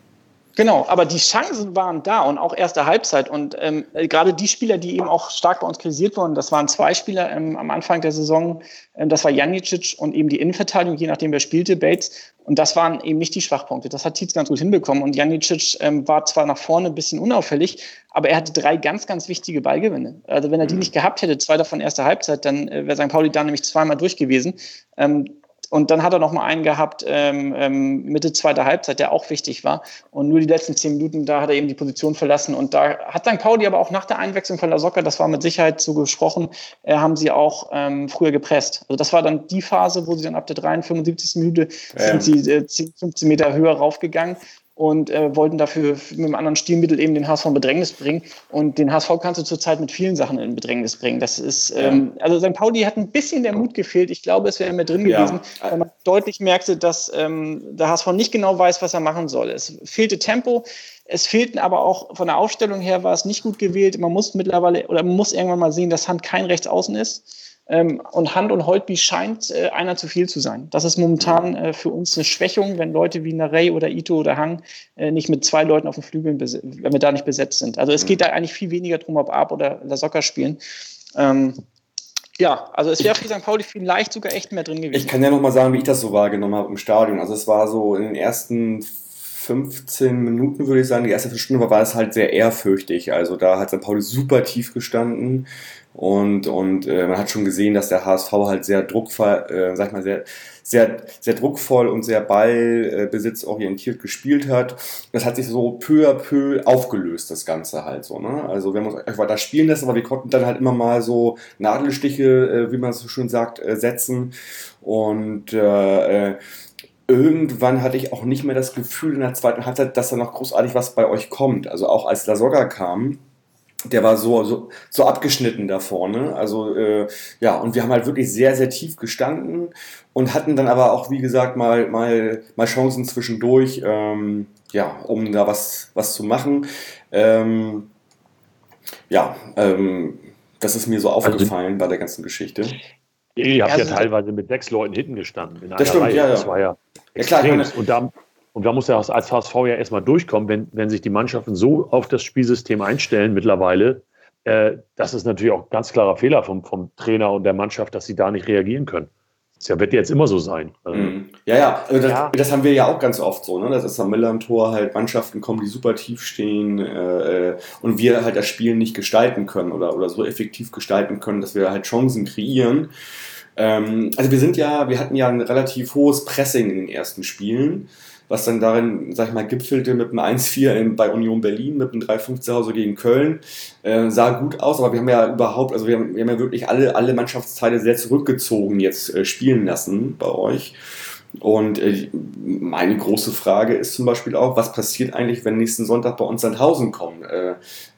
Genau, aber die Chancen waren da und auch erste Halbzeit. Und ähm, gerade die Spieler, die eben auch stark bei uns kritisiert wurden, das waren zwei Spieler ähm, am Anfang der Saison. Ähm, das war Janicic und eben die Innenverteidigung, je nachdem wer spielte, Bates. Und das waren eben nicht die Schwachpunkte. Das hat Tietz ganz gut hinbekommen. Und Janicic ähm, war zwar nach vorne ein bisschen unauffällig, aber er hatte drei ganz, ganz wichtige Ballgewinne. Also wenn er die mhm. nicht gehabt hätte, zwei davon erste Halbzeit, dann äh, wäre St. Pauli da nämlich zweimal durch gewesen. Ähm, und dann hat er noch mal einen gehabt, ähm, ähm, Mitte zweiter Halbzeit, der auch wichtig war. Und nur die letzten zehn Minuten, da hat er eben die Position verlassen. Und da hat St. Pauli aber auch nach der Einwechslung von La Socca, das war mit Sicherheit so gesprochen, äh, haben sie auch ähm, früher gepresst. Also das war dann die Phase, wo sie dann ab der 73. 75. Minute ja. sind sie äh, 10, 15 Meter höher raufgegangen und äh, wollten dafür mit einem anderen Stilmittel eben den HSV in Bedrängnis bringen. Und den HSV kannst du zurzeit mit vielen Sachen in Bedrängnis bringen. Das ist, ähm, also St. Pauli hat ein bisschen der Mut gefehlt. Ich glaube, es wäre mehr drin gewesen, ja. weil man deutlich merkte, dass ähm, der HSV nicht genau weiß, was er machen soll. Es fehlte Tempo. Es fehlten aber auch von der Aufstellung her war es nicht gut gewählt. Man muss mittlerweile oder man muss irgendwann mal sehen, dass Hand kein Rechtsaußen ist. Ähm, und Hand und Holtby scheint äh, einer zu viel zu sein. Das ist momentan äh, für uns eine Schwächung, wenn Leute wie Narey oder Ito oder Hang äh, nicht mit zwei Leuten auf den Flügeln, wenn wir da nicht besetzt sind. Also es geht da eigentlich viel weniger drum, ob Ab oder La Soccer spielen. Ähm, ja, also es wäre für St. Pauli vielleicht sogar echt mehr drin gewesen. Ich kann ja noch mal sagen, wie ich das so wahrgenommen habe im Stadion. Also es war so in den ersten 15 Minuten, würde ich sagen, die erste Viertelstunde war, war es halt sehr ehrfürchtig. Also da hat St. Pauli super tief gestanden und, und äh, man hat schon gesehen, dass der HSV halt sehr druckvoll, äh, sag ich mal, sehr, sehr, sehr druckvoll und sehr ballbesitzorientiert gespielt hat. Das hat sich so peu à peu aufgelöst, das Ganze halt so. Ne? Also wir haben uns einfach weiter spielen lassen, aber wir konnten dann halt immer mal so Nadelstiche, äh, wie man so schön sagt, äh, setzen. Und äh, äh irgendwann hatte ich auch nicht mehr das Gefühl in der zweiten Halbzeit, dass da noch großartig was bei euch kommt. Also auch als Lasogga kam, der war so, so, so abgeschnitten da vorne. Also äh, ja, und wir haben halt wirklich sehr, sehr tief gestanden und hatten dann aber auch, wie gesagt, mal, mal, mal Chancen zwischendurch, ähm, ja, um da was, was zu machen. Ähm, ja, ähm, das ist mir so also aufgefallen also, bei der ganzen Geschichte. Ihr habt ja, ja teilweise mit sechs Leuten hinten gestanden. In das stimmt, Reihe. ja, ja. Das war ja, ja klar. Und da, und da muss er als HSV ja erstmal durchkommen, wenn, wenn sich die Mannschaften so auf das Spielsystem einstellen mittlerweile. Äh, das ist natürlich auch ein ganz klarer Fehler vom, vom Trainer und der Mannschaft, dass sie da nicht reagieren können. Das wird jetzt immer so sein. Also mhm. Ja, ja, also das, ja. das, haben wir ja auch ganz oft so, ne? dass es am Millern-Tor halt Mannschaften kommen, die super tief stehen äh, und wir halt das Spiel nicht gestalten können oder, oder so effektiv gestalten können, dass wir halt Chancen kreieren. Ähm, also wir sind ja, wir hatten ja ein relativ hohes Pressing in den ersten Spielen was dann darin, sag ich mal, gipfelte mit einem 1-4 bei Union Berlin, mit einem 3-5 zu Hause gegen Köln. Äh, sah gut aus, aber wir haben ja überhaupt, also wir haben, wir haben ja wirklich alle, alle Mannschaftsteile sehr zurückgezogen jetzt äh, spielen lassen bei euch. Und äh, meine große Frage ist zum Beispiel auch, was passiert eigentlich, wenn nächsten Sonntag bei uns Sandhausen kommen?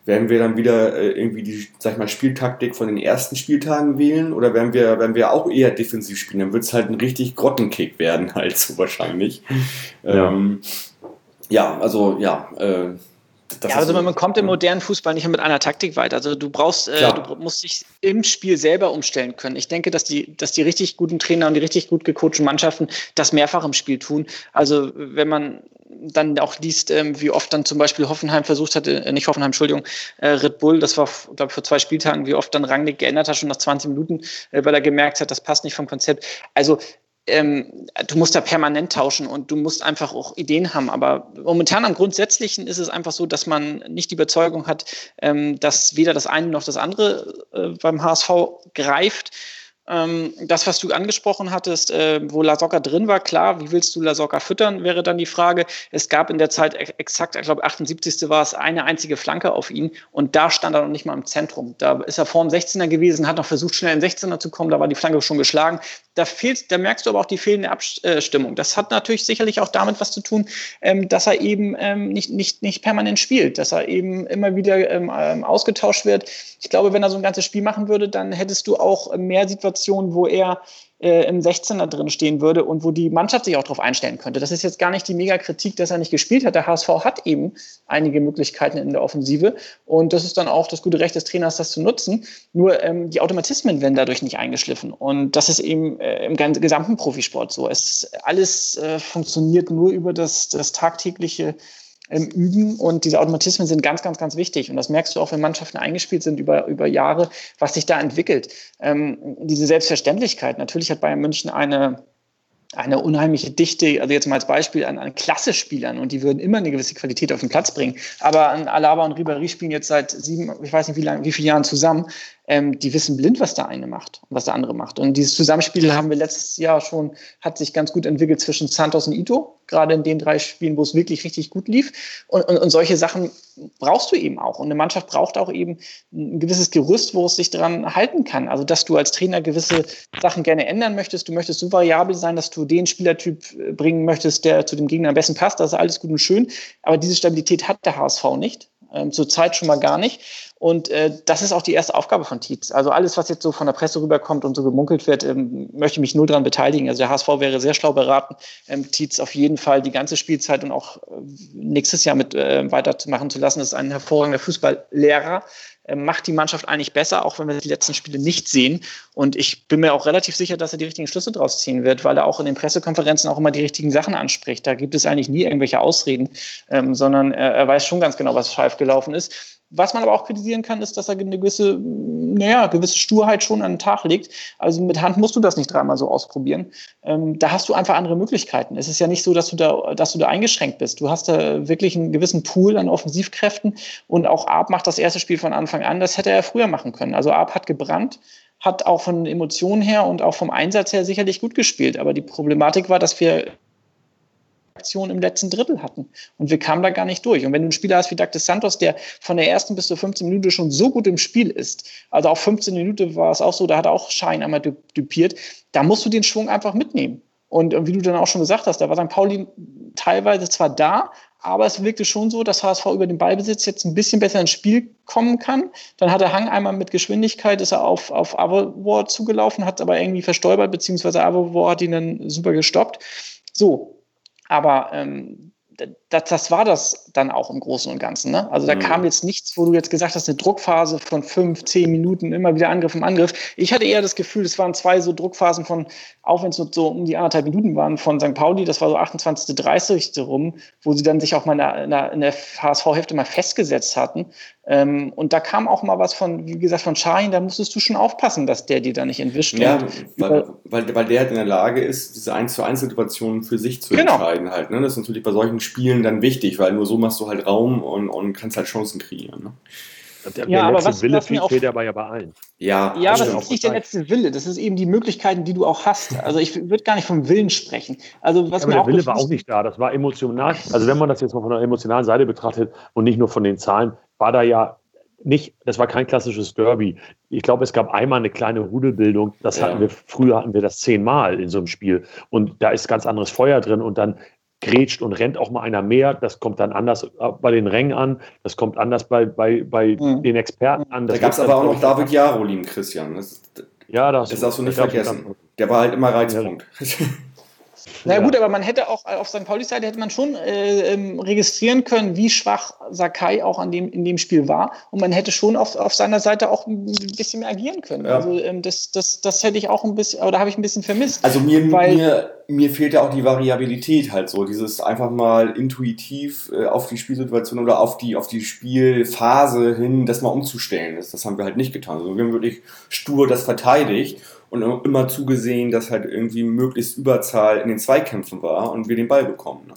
Werden wir dann wieder äh, irgendwie die, sag ich mal, Spieltaktik von den ersten Spieltagen wählen oder werden wir, werden wir auch eher defensiv spielen? Dann wird es halt ein richtig Grottenkick werden, halt so wahrscheinlich. Ja, ähm, ja also ja, äh, ja, also man kommt im modernen Fußball nicht mit einer Taktik weiter. Also du brauchst, äh, du musst dich im Spiel selber umstellen können. Ich denke, dass die, dass die richtig guten Trainer und die richtig gut gecoachten Mannschaften das mehrfach im Spiel tun. Also wenn man dann auch liest, ähm, wie oft dann zum Beispiel Hoffenheim versucht hatte, äh, nicht Hoffenheim, Entschuldigung, äh, Red Bull, das war, glaube ich, vor zwei Spieltagen, wie oft dann Rangnick geändert hat, schon nach 20 Minuten, äh, weil er gemerkt hat, das passt nicht vom Konzept. Also ähm, du musst da permanent tauschen und du musst einfach auch Ideen haben. Aber momentan am Grundsätzlichen ist es einfach so, dass man nicht die Überzeugung hat, ähm, dass weder das eine noch das andere äh, beim HSV greift. Ähm, das, was du angesprochen hattest, äh, wo Lasocca drin war, klar, wie willst du Lasocca füttern, wäre dann die Frage. Es gab in der Zeit exakt, ich glaube, 78. war es eine einzige Flanke auf ihn und da stand er noch nicht mal im Zentrum. Da ist er vor dem 16er gewesen, hat noch versucht, schnell in den 16er zu kommen, da war die Flanke schon geschlagen. Da, fehlt, da merkst du aber auch die fehlende Abstimmung. Das hat natürlich sicherlich auch damit was zu tun, ähm, dass er eben ähm, nicht, nicht, nicht permanent spielt, dass er eben immer wieder ähm, ausgetauscht wird. Ich glaube, wenn er so ein ganzes Spiel machen würde, dann hättest du auch mehr Situationen, Situation, wo er äh, im 16er drin stehen würde und wo die Mannschaft sich auch darauf einstellen könnte. Das ist jetzt gar nicht die Mega-Kritik, dass er nicht gespielt hat. Der HSV hat eben einige Möglichkeiten in der Offensive und das ist dann auch das gute Recht des Trainers, das zu nutzen. Nur ähm, die Automatismen werden dadurch nicht eingeschliffen und das ist eben äh, im gesamten Profisport so. Es alles äh, funktioniert nur über das, das tagtägliche ähm, üben und diese Automatismen sind ganz, ganz, ganz wichtig. Und das merkst du auch, wenn Mannschaften eingespielt sind über, über Jahre, was sich da entwickelt. Ähm, diese Selbstverständlichkeit. Natürlich hat Bayern München eine eine unheimliche Dichte, also jetzt mal als Beispiel an, an Klasse-Spielern und die würden immer eine gewisse Qualität auf den Platz bringen. Aber an Alaba und Ribéry spielen jetzt seit sieben, ich weiß nicht wie lange, wie viele Jahren zusammen. Ähm, die wissen blind, was der eine macht und was der andere macht. Und dieses Zusammenspiel haben wir letztes Jahr schon, hat sich ganz gut entwickelt zwischen Santos und Ito, gerade in den drei Spielen, wo es wirklich richtig gut lief. Und, und, und solche Sachen brauchst du eben auch. Und eine Mannschaft braucht auch eben ein gewisses Gerüst, wo es sich dran halten kann. Also, dass du als Trainer gewisse Sachen gerne ändern möchtest. Du möchtest so variabel sein, dass du den Spielertyp äh, bringen möchtest, der zu dem Gegner am besten passt. Das ist alles gut und schön. Aber diese Stabilität hat der HSV nicht. Ähm, Zurzeit schon mal gar nicht. Und äh, das ist auch die erste Aufgabe von Tietz. Also alles, was jetzt so von der Presse rüberkommt und so gemunkelt wird, ähm, möchte mich null daran beteiligen. Also der HSV wäre sehr schlau beraten, ähm, Tietz auf jeden Fall die ganze Spielzeit und auch äh, nächstes Jahr mit äh, weitermachen zu lassen. Das ist ein hervorragender Fußballlehrer. Äh, macht die Mannschaft eigentlich besser, auch wenn wir die letzten Spiele nicht sehen. Und ich bin mir auch relativ sicher, dass er die richtigen Schlüsse draus ziehen wird, weil er auch in den Pressekonferenzen auch immer die richtigen Sachen anspricht. Da gibt es eigentlich nie irgendwelche Ausreden, ähm, sondern er, er weiß schon ganz genau, was scharf gelaufen ist. Was man aber auch kritisieren kann, ist, dass er eine gewisse, naja, gewisse Sturheit schon an den Tag legt. Also mit Hand musst du das nicht dreimal so ausprobieren. Ähm, da hast du einfach andere Möglichkeiten. Es ist ja nicht so, dass du da, dass du da eingeschränkt bist. Du hast da wirklich einen gewissen Pool an Offensivkräften und auch Arp macht das erste Spiel von Anfang an. Das hätte er früher machen können. Also Arp hat gebrannt hat auch von Emotionen her und auch vom Einsatz her sicherlich gut gespielt. Aber die Problematik war, dass wir Aktion im letzten Drittel hatten. Und wir kamen da gar nicht durch. Und wenn du einen Spieler hast wie Douglas Santos, der von der ersten bis zur 15 Minute schon so gut im Spiel ist, also auch 15 Minuten war es auch so, da hat er auch Schein einmal dupiert, da musst du den Schwung einfach mitnehmen. Und wie du dann auch schon gesagt hast, da war St. Pauli teilweise zwar da, aber es wirkte schon so, dass HSV über den Ballbesitz jetzt ein bisschen besser ins Spiel kommen kann. Dann hat der Hang einmal mit Geschwindigkeit, ist er auf, auf Avovor zugelaufen, hat aber irgendwie verstolpert, beziehungsweise Avovor hat ihn dann super gestoppt. So, aber ähm, das, das war das dann auch im Großen und Ganzen. Ne? Also da mhm. kam jetzt nichts, wo du jetzt gesagt hast, eine Druckphase von fünf, zehn Minuten, immer wieder Angriff im Angriff. Ich hatte eher das Gefühl, es waren zwei so Druckphasen von, auch wenn es nur so um die anderthalb Minuten waren, von St. Pauli, das war so 28., 30. rum, wo sie dann sich auch mal in der, in der, in der HSV-Hälfte mal festgesetzt hatten. Ähm, und da kam auch mal was von, wie gesagt, von Shahin, da musstest du schon aufpassen, dass der dir da nicht entwischt. Ja, weil, weil, weil der halt in der Lage ist, diese 1 zu 1 Situationen für sich zu genau. entscheiden halt. Ne? Das ist natürlich bei solchen Spielen dann wichtig, weil nur so machst du halt Raum und, und kannst halt Chancen kreieren. Ne? Der, der ja, letzte aber was, Wille was fehlt dabei ja bei allen. Ja, ja aber das ist nicht der letzte Wille. Das ist eben die Möglichkeiten, die du auch hast. Also ich würde gar nicht vom Willen sprechen. Also was ja, aber der Wille war auch nicht da. Das war emotional. Also wenn man das jetzt mal von der emotionalen Seite betrachtet und nicht nur von den Zahlen, war da ja nicht, das war kein klassisches Derby. Ich glaube, es gab einmal eine kleine Rudelbildung. Das hatten wir, früher hatten wir das zehnmal in so einem Spiel. Und da ist ganz anderes Feuer drin. Und dann grätscht und rennt auch mal einer mehr. Das kommt dann anders bei den Rängen an. Das kommt anders bei, bei, bei mhm. den Experten an. Das da gab es aber auch noch David Jaro, lieben Christian. Das, ja, das, das darfst du nicht vergessen. Der war halt immer Reizpunkt. Na gut, aber man hätte auch auf St. Paulis Seite hätte man schon äh, ähm, registrieren können, wie schwach Sakai auch an dem, in dem Spiel war. Und man hätte schon auf, auf seiner Seite auch ein bisschen mehr agieren können. Ja. Also ähm, das, das, das hätte ich auch ein bisschen, oder habe ich ein bisschen vermisst. Also mir, weil, mir, mir fehlt ja auch die Variabilität halt so, dieses einfach mal intuitiv äh, auf die Spielsituation oder auf die, auf die Spielphase hin, das mal umzustellen. Das, das haben wir halt nicht getan. Also wir haben wirklich stur das verteidigt und immer zugesehen, dass halt irgendwie möglichst Überzahl in den Zweikämpfen war und wir den Ball bekommen. Ne?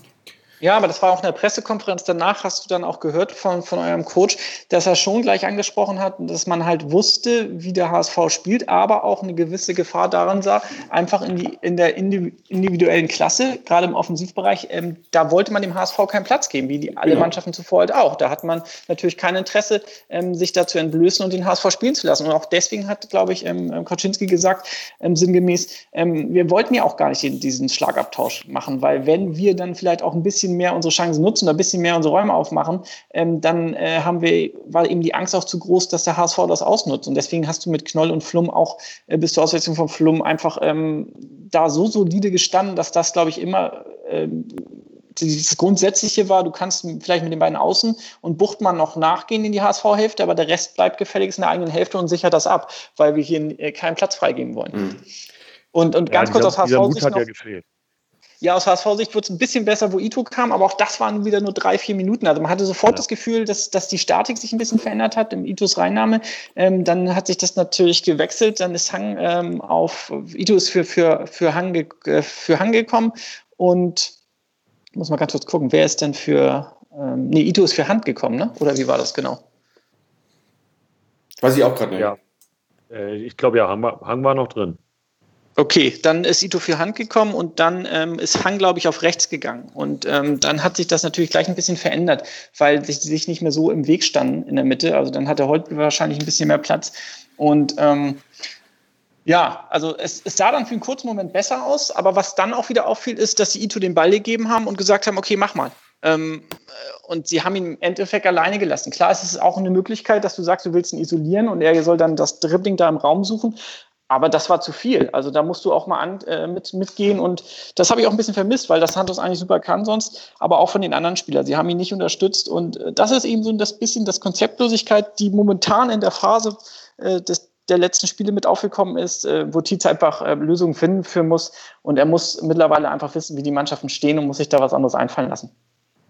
Ja, aber das war auch in der Pressekonferenz danach, hast du dann auch gehört von, von eurem Coach, dass er schon gleich angesprochen hat, dass man halt wusste, wie der HSV spielt, aber auch eine gewisse Gefahr daran sah, einfach in, die, in der individuellen Klasse, gerade im Offensivbereich, ähm, da wollte man dem HSV keinen Platz geben, wie die, alle genau. Mannschaften zuvor halt auch. Da hat man natürlich kein Interesse, ähm, sich da zu entblößen und den HSV spielen zu lassen. Und auch deswegen hat, glaube ich, ähm, Koczynski gesagt, ähm, sinngemäß, ähm, wir wollten ja auch gar nicht diesen Schlagabtausch machen, weil wenn wir dann vielleicht auch ein bisschen bisschen mehr unsere Chancen nutzen, ein bisschen mehr unsere Räume aufmachen, ähm, dann äh, haben wir, war eben die Angst auch zu groß, dass der HSV das ausnutzt. Und deswegen hast du mit Knoll und Flum auch äh, bis zur Auswechslung von Flum einfach ähm, da so solide gestanden, dass das, glaube ich, immer ähm, das Grundsätzliche war, du kannst vielleicht mit den beiden Außen und Buchtmann noch nachgehen in die HSV-Hälfte, aber der Rest bleibt gefälligst in der eigenen Hälfte und sichert das ab, weil wir hier äh, keinen Platz freigeben wollen. Mhm. Und, und ganz ja, kurz dieser, aus HSV-Sicht noch, ja ja, aus HSV-Sicht wird es ein bisschen besser, wo Ito kam, aber auch das waren wieder nur drei, vier Minuten. Also man hatte sofort ja. das Gefühl, dass, dass die Statik sich ein bisschen verändert hat im Itos Reinnahme. Ähm, dann hat sich das natürlich gewechselt. Dann ist Hang ähm, auf, Ito ist für, für, für, Hang, äh, für Hang gekommen und muss mal ganz kurz gucken, wer ist denn für, ähm, nee, Ito ist für Hand gekommen, ne? Oder wie war das genau? Weiß ich auch gerade nicht. Ja. Äh, ich glaube ja, Hang war, Hang war noch drin. Okay, dann ist Ito für Hand gekommen und dann ähm, ist Hang, glaube ich, auf rechts gegangen. Und ähm, dann hat sich das natürlich gleich ein bisschen verändert, weil sich, sich nicht mehr so im Weg standen in der Mitte. Also dann hatte Holt wahrscheinlich ein bisschen mehr Platz. Und ähm, ja, also es, es, sah dann für einen kurzen Moment besser aus, aber was dann auch wieder auffiel, ist, dass sie Ito den Ball gegeben haben und gesagt haben, okay, mach mal. Ähm, und sie haben ihn im Endeffekt alleine gelassen. Klar, es ist auch eine Möglichkeit, dass du sagst, du willst ihn isolieren und er soll dann das Dribbling da im Raum suchen. Aber das war zu viel. Also da musst du auch mal an, äh, mit, mitgehen. Und das habe ich auch ein bisschen vermisst, weil das Santos eigentlich super kann sonst, aber auch von den anderen Spielern. Sie haben ihn nicht unterstützt. Und äh, das ist eben so das bisschen das Konzeptlosigkeit, die momentan in der Phase äh, des, der letzten Spiele mit aufgekommen ist, äh, wo Tietz einfach äh, Lösungen finden für muss. Und er muss mittlerweile einfach wissen, wie die Mannschaften stehen und muss sich da was anderes einfallen lassen.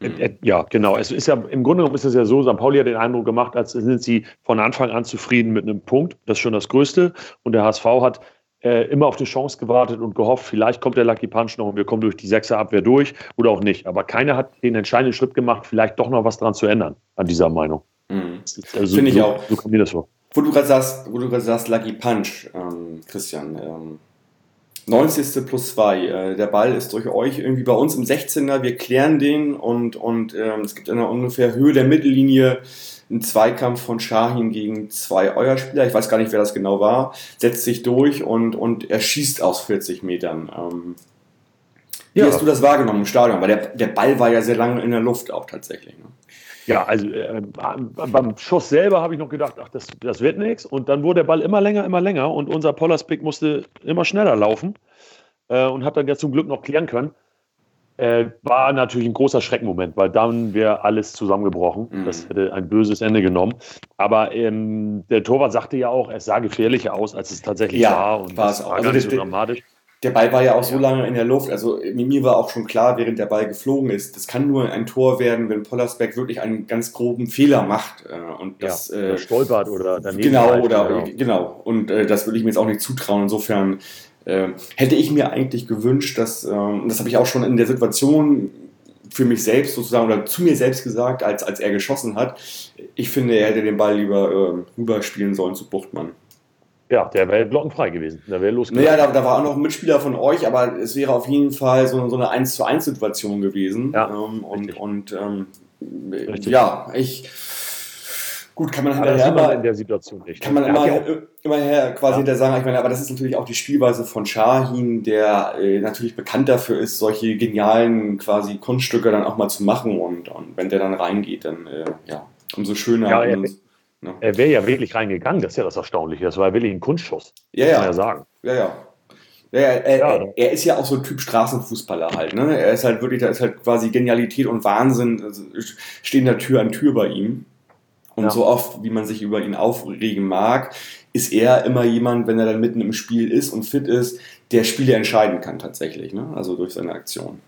Mhm. Ja, genau. Es ist ja im Grunde genommen ist es ja so, St. Pauli hat den Eindruck gemacht, als sind sie von Anfang an zufrieden mit einem Punkt. Das ist schon das Größte. Und der HSV hat äh, immer auf die Chance gewartet und gehofft, vielleicht kommt der Lucky Punch noch und wir kommen durch die Sechserabwehr durch oder auch nicht. Aber keiner hat den entscheidenden Schritt gemacht, vielleicht doch noch was dran zu ändern an dieser Meinung. Mhm. Also, Finde ich so, auch. So kommt mir das vor. Wo du gerade sagst, wo du gerade sagst, Lucky Punch, ähm, Christian. Ähm, 90. plus 2. Äh, der Ball ist durch euch irgendwie bei uns im 16er. Wir klären den und, und ähm, es gibt in der ungefähr Höhe der Mittellinie einen Zweikampf von Shahin gegen zwei euer Spieler. Ich weiß gar nicht, wer das genau war. Setzt sich durch und, und er schießt aus 40 Metern. Ähm, wie ja. hast du das wahrgenommen im Stadion? Weil der, der Ball war ja sehr lange in der Luft auch tatsächlich. Ne? Ja, also äh, beim Schuss selber habe ich noch gedacht, ach, das, das wird nichts. Und dann wurde der Ball immer länger, immer länger und unser Pollerspick musste immer schneller laufen äh, und hat dann ja zum Glück noch klären können. Äh, war natürlich ein großer Schreckmoment, weil dann wäre alles zusammengebrochen. Mhm. Das hätte ein böses Ende genommen. Aber ähm, der Torwart sagte ja auch, es sah gefährlicher aus, als es tatsächlich ja, war. Und war es war also gar nicht so dramatisch der Ball war ja auch so lange in der Luft, also mir war auch schon klar, während der Ball geflogen ist, das kann nur ein Tor werden, wenn Pollersbeck wirklich einen ganz groben Fehler macht. Äh, und das, ja, oder äh, stolpert oder daneben. Genau, oder, genau. genau. Und äh, das würde ich mir jetzt auch nicht zutrauen. Insofern äh, hätte ich mir eigentlich gewünscht, dass, ähm, das habe ich auch schon in der Situation für mich selbst sozusagen oder zu mir selbst gesagt, als, als er geschossen hat, ich finde, er hätte den Ball lieber äh, rüberspielen sollen zu Buchtmann. Ja, der wäre glockenfrei gewesen. Da wäre losgegangen. Naja, da, da, war auch noch ein Mitspieler von euch, aber es wäre auf jeden Fall so, so eine 1 zu 1 Situation gewesen. Ja, ähm, und und ähm, ja, ich. Gut, kann man hinterher immer, in der Situation nicht. Kann man immer, immerher quasi ja. hinter sagen, ich meine, aber das ist natürlich auch die Spielweise von Shahin, der äh, natürlich bekannt dafür ist, solche genialen quasi Kunststücke dann auch mal zu machen und, und wenn der dann reingeht, dann äh, ja, umso schöner. Ja, ja, Ne? Er wäre ja wirklich reingegangen, das ist ja das Erstaunliche. Das war ja wirklich ein Kunstschuss. Ja, ja. Kann man ja sagen. Ja, ja. Ja, er, ja, er, ist ja auch so ein Typ Straßenfußballer halt. Ne? Er ist halt wirklich, da ist halt quasi Genialität und Wahnsinn also stehen da Tür an Tür bei ihm. Und ja. so oft, wie man sich über ihn aufregen mag, ist er immer jemand, wenn er dann mitten im Spiel ist und fit ist, der Spiele entscheiden kann tatsächlich. Ne? Also durch seine Aktion.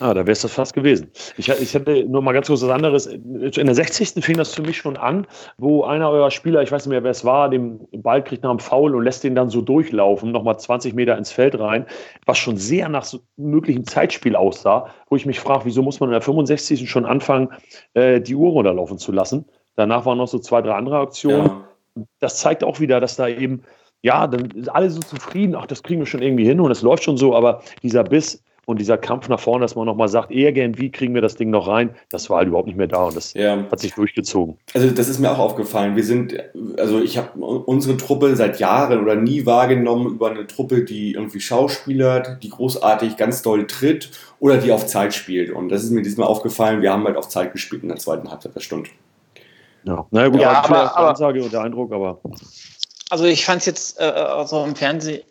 Ah, da wäre es das fast gewesen. Ich, ich hatte nur mal ganz kurz was anderes. In der 60. fing das für mich schon an, wo einer eurer Spieler, ich weiß nicht mehr, wer es war, den Ball kriegt nach einem Foul und lässt den dann so durchlaufen, nochmal 20 Meter ins Feld rein, was schon sehr nach so möglichem Zeitspiel aussah, wo ich mich frage, wieso muss man in der 65. schon anfangen, äh, die Uhr runterlaufen zu lassen? Danach waren noch so zwei, drei andere Aktionen. Ja. Das zeigt auch wieder, dass da eben, ja, dann sind alle so zufrieden, ach, das kriegen wir schon irgendwie hin und es läuft schon so, aber dieser Biss, und dieser Kampf nach vorne, dass man nochmal sagt, irgendwie kriegen wir das Ding noch rein, das war halt überhaupt nicht mehr da und das ja. hat sich durchgezogen. Also das ist mir auch aufgefallen. Wir sind, also ich habe unsere Truppe seit Jahren oder nie wahrgenommen über eine Truppe, die irgendwie schauspielert, die großartig ganz doll tritt oder die auf Zeit spielt. Und das ist mir diesmal aufgefallen, wir haben halt auf Zeit gespielt in der zweiten Halbzeit, das stimmt. Ja, naja gut, ja, aber, aber, Ansage und der Eindruck, aber also ich fand es jetzt äh, also im Fernsehen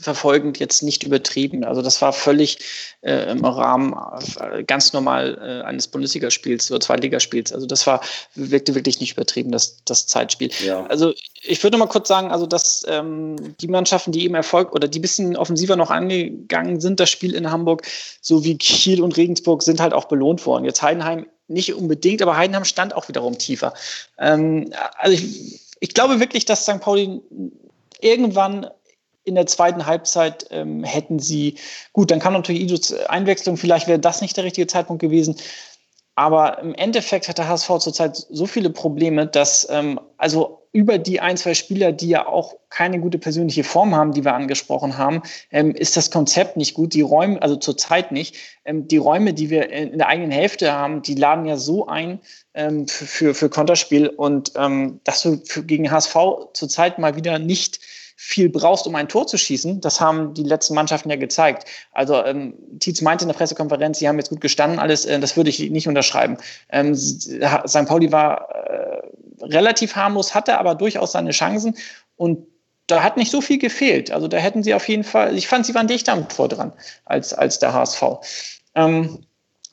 verfolgend jetzt nicht übertrieben. Also das war völlig äh, im Rahmen äh, ganz normal äh, eines Bundesligaspiels oder Zweitligaspiels. Also das war wirkte wirklich nicht übertrieben, das, das Zeitspiel. Ja. Also ich würde mal kurz sagen, also dass ähm, die Mannschaften, die eben Erfolg oder die bisschen offensiver noch angegangen sind, das Spiel in Hamburg, so wie Kiel und Regensburg, sind halt auch belohnt worden. Jetzt Heidenheim nicht unbedingt, aber Heidenheim stand auch wiederum tiefer. Ähm, also ich ich glaube wirklich, dass St. Pauli irgendwann in der zweiten Halbzeit ähm, hätten sie, gut, dann kam natürlich Idos Einwechslung, vielleicht wäre das nicht der richtige Zeitpunkt gewesen. Aber im Endeffekt hat der HSV zurzeit so viele Probleme, dass ähm, also über die ein, zwei Spieler, die ja auch keine gute persönliche Form haben, die wir angesprochen haben, ähm, ist das Konzept nicht gut. Die Räume, also zurzeit nicht. Ähm, die Räume, die wir in der eigenen Hälfte haben, die laden ja so ein ähm, für, für Konterspiel und ähm, dass du für, gegen HSV zurzeit mal wieder nicht viel brauchst, um ein Tor zu schießen. Das haben die letzten Mannschaften ja gezeigt. Also ähm, Tietz meinte in der Pressekonferenz, sie haben jetzt gut gestanden, alles, äh, das würde ich nicht unterschreiben. Ähm, St. Pauli war äh, relativ harmlos, hatte aber durchaus seine Chancen und da hat nicht so viel gefehlt. Also da hätten sie auf jeden Fall, ich fand, sie waren dichter am Tor dran als, als der HSV. Ähm,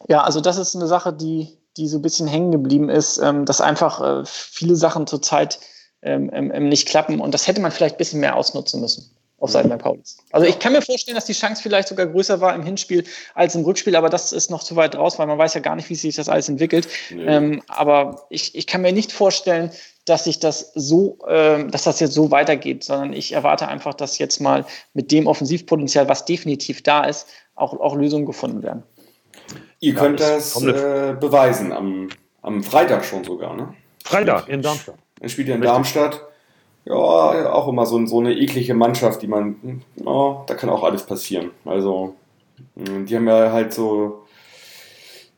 ja, also das ist eine Sache, die, die so ein bisschen hängen geblieben ist, ähm, dass einfach äh, viele Sachen zurzeit ähm, ähm, ähm nicht klappen und das hätte man vielleicht ein bisschen mehr ausnutzen müssen. auf Seiten der Paulis. Also ich kann mir vorstellen, dass die Chance vielleicht sogar größer war im Hinspiel als im Rückspiel, aber das ist noch zu weit raus, weil man weiß ja gar nicht, wie sich das alles entwickelt. Nee. Ähm, aber ich, ich kann mir nicht vorstellen, dass sich das so, ähm, dass das jetzt so weitergeht, sondern ich erwarte einfach, dass jetzt mal mit dem Offensivpotenzial, was definitiv da ist, auch, auch Lösungen gefunden werden. Ihr könnt das äh, beweisen, am, am Freitag schon sogar, ne? Freitag in Darmstadt. Er spielt ja in Richtig. Darmstadt ja, auch immer so, so eine eklige Mannschaft, die man, ja, da kann auch alles passieren. Also, die haben ja halt so,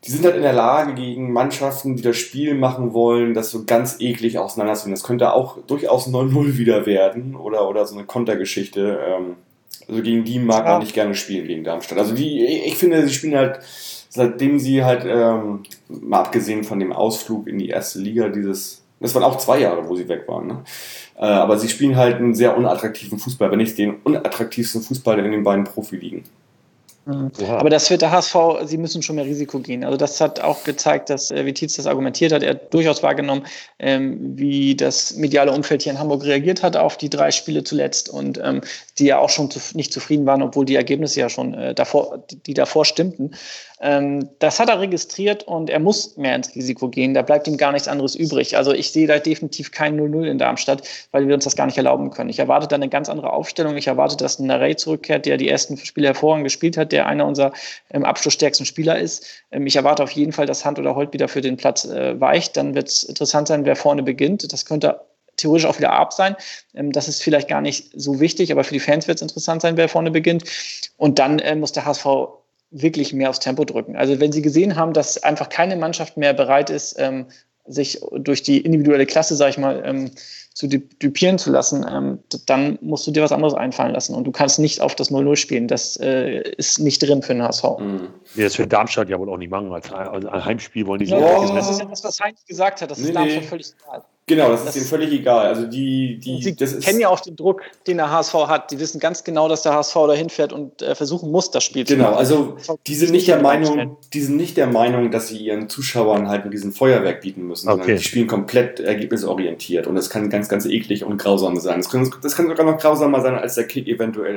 die sind halt in der Lage, gegen Mannschaften, die das Spiel machen wollen, das so ganz eklig auseinanderzunehmen. Das könnte auch durchaus 9-0 wieder werden oder, oder so eine Kontergeschichte. Ähm, also gegen die mag man nicht gerne spielen, gegen Darmstadt. Also die, ich finde, sie spielen halt, seitdem sie halt, ähm, mal abgesehen von dem Ausflug in die erste Liga, dieses, das waren auch zwei Jahre, wo sie weg waren, ne? Äh, aber sie spielen halt einen sehr unattraktiven Fußball, wenn nicht den unattraktivsten Fußball in den beiden Profiligen. Mhm. Aber das wird der HSV, sie müssen schon mehr Risiko gehen. Also das hat auch gezeigt, dass, äh, wie Tietz das argumentiert hat, er hat durchaus wahrgenommen, ähm, wie das mediale Umfeld hier in Hamburg reagiert hat auf die drei Spiele zuletzt und ähm, die ja auch schon zu, nicht zufrieden waren, obwohl die Ergebnisse ja schon äh, davor, die davor stimmten. Ähm, das hat er registriert und er muss mehr ins Risiko gehen. Da bleibt ihm gar nichts anderes übrig. Also ich sehe da definitiv kein 0-0 in Darmstadt, weil wir uns das gar nicht erlauben können. Ich erwarte da eine ganz andere Aufstellung. Ich erwarte, dass ein Narey zurückkehrt, der die ersten Spiele hervorragend gespielt hat, der einer unserer ähm, abschlussstärksten Spieler ist. Ähm, ich erwarte auf jeden Fall, dass Hand oder Holt wieder für den Platz äh, weicht. Dann wird es interessant sein, wer vorne beginnt. Das könnte theoretisch auch wieder ab sein. Ähm, das ist vielleicht gar nicht so wichtig, aber für die Fans wird es interessant sein, wer vorne beginnt. Und dann äh, muss der HSV wirklich mehr aufs Tempo drücken. Also wenn Sie gesehen haben, dass einfach keine Mannschaft mehr bereit ist, ähm, sich durch die individuelle Klasse, sag ich mal, ähm, zu dupieren zu lassen, ähm, dann musst du dir was anderes einfallen lassen. Und du kannst nicht auf das 0-0 spielen. Das äh, ist nicht drin für den HSV. Mhm. Nee, das wird Darmstadt ja wohl auch nicht machen. Als, als Heimspiel wollen die ja, ja, Das ist ja das, was Heinz gesagt hat. Das nee, ist Darmstadt nee. völlig egal. Genau, das, das ist ihnen völlig egal. Also die, die, Sie das kennen ja auch den Druck, den der HSV hat. Die wissen ganz genau, dass der HSV dahin fährt und äh, versuchen muss, das Spiel genau, zu machen. Genau, also die sind nicht der Meinung, die sind nicht der Meinung, dass sie ihren Zuschauern halt ein riesen Feuerwerk bieten müssen, okay. sondern die spielen komplett ergebnisorientiert und das kann ganz, ganz eklig und grausam sein. Das kann, das kann sogar noch grausamer sein als der Kick eventuell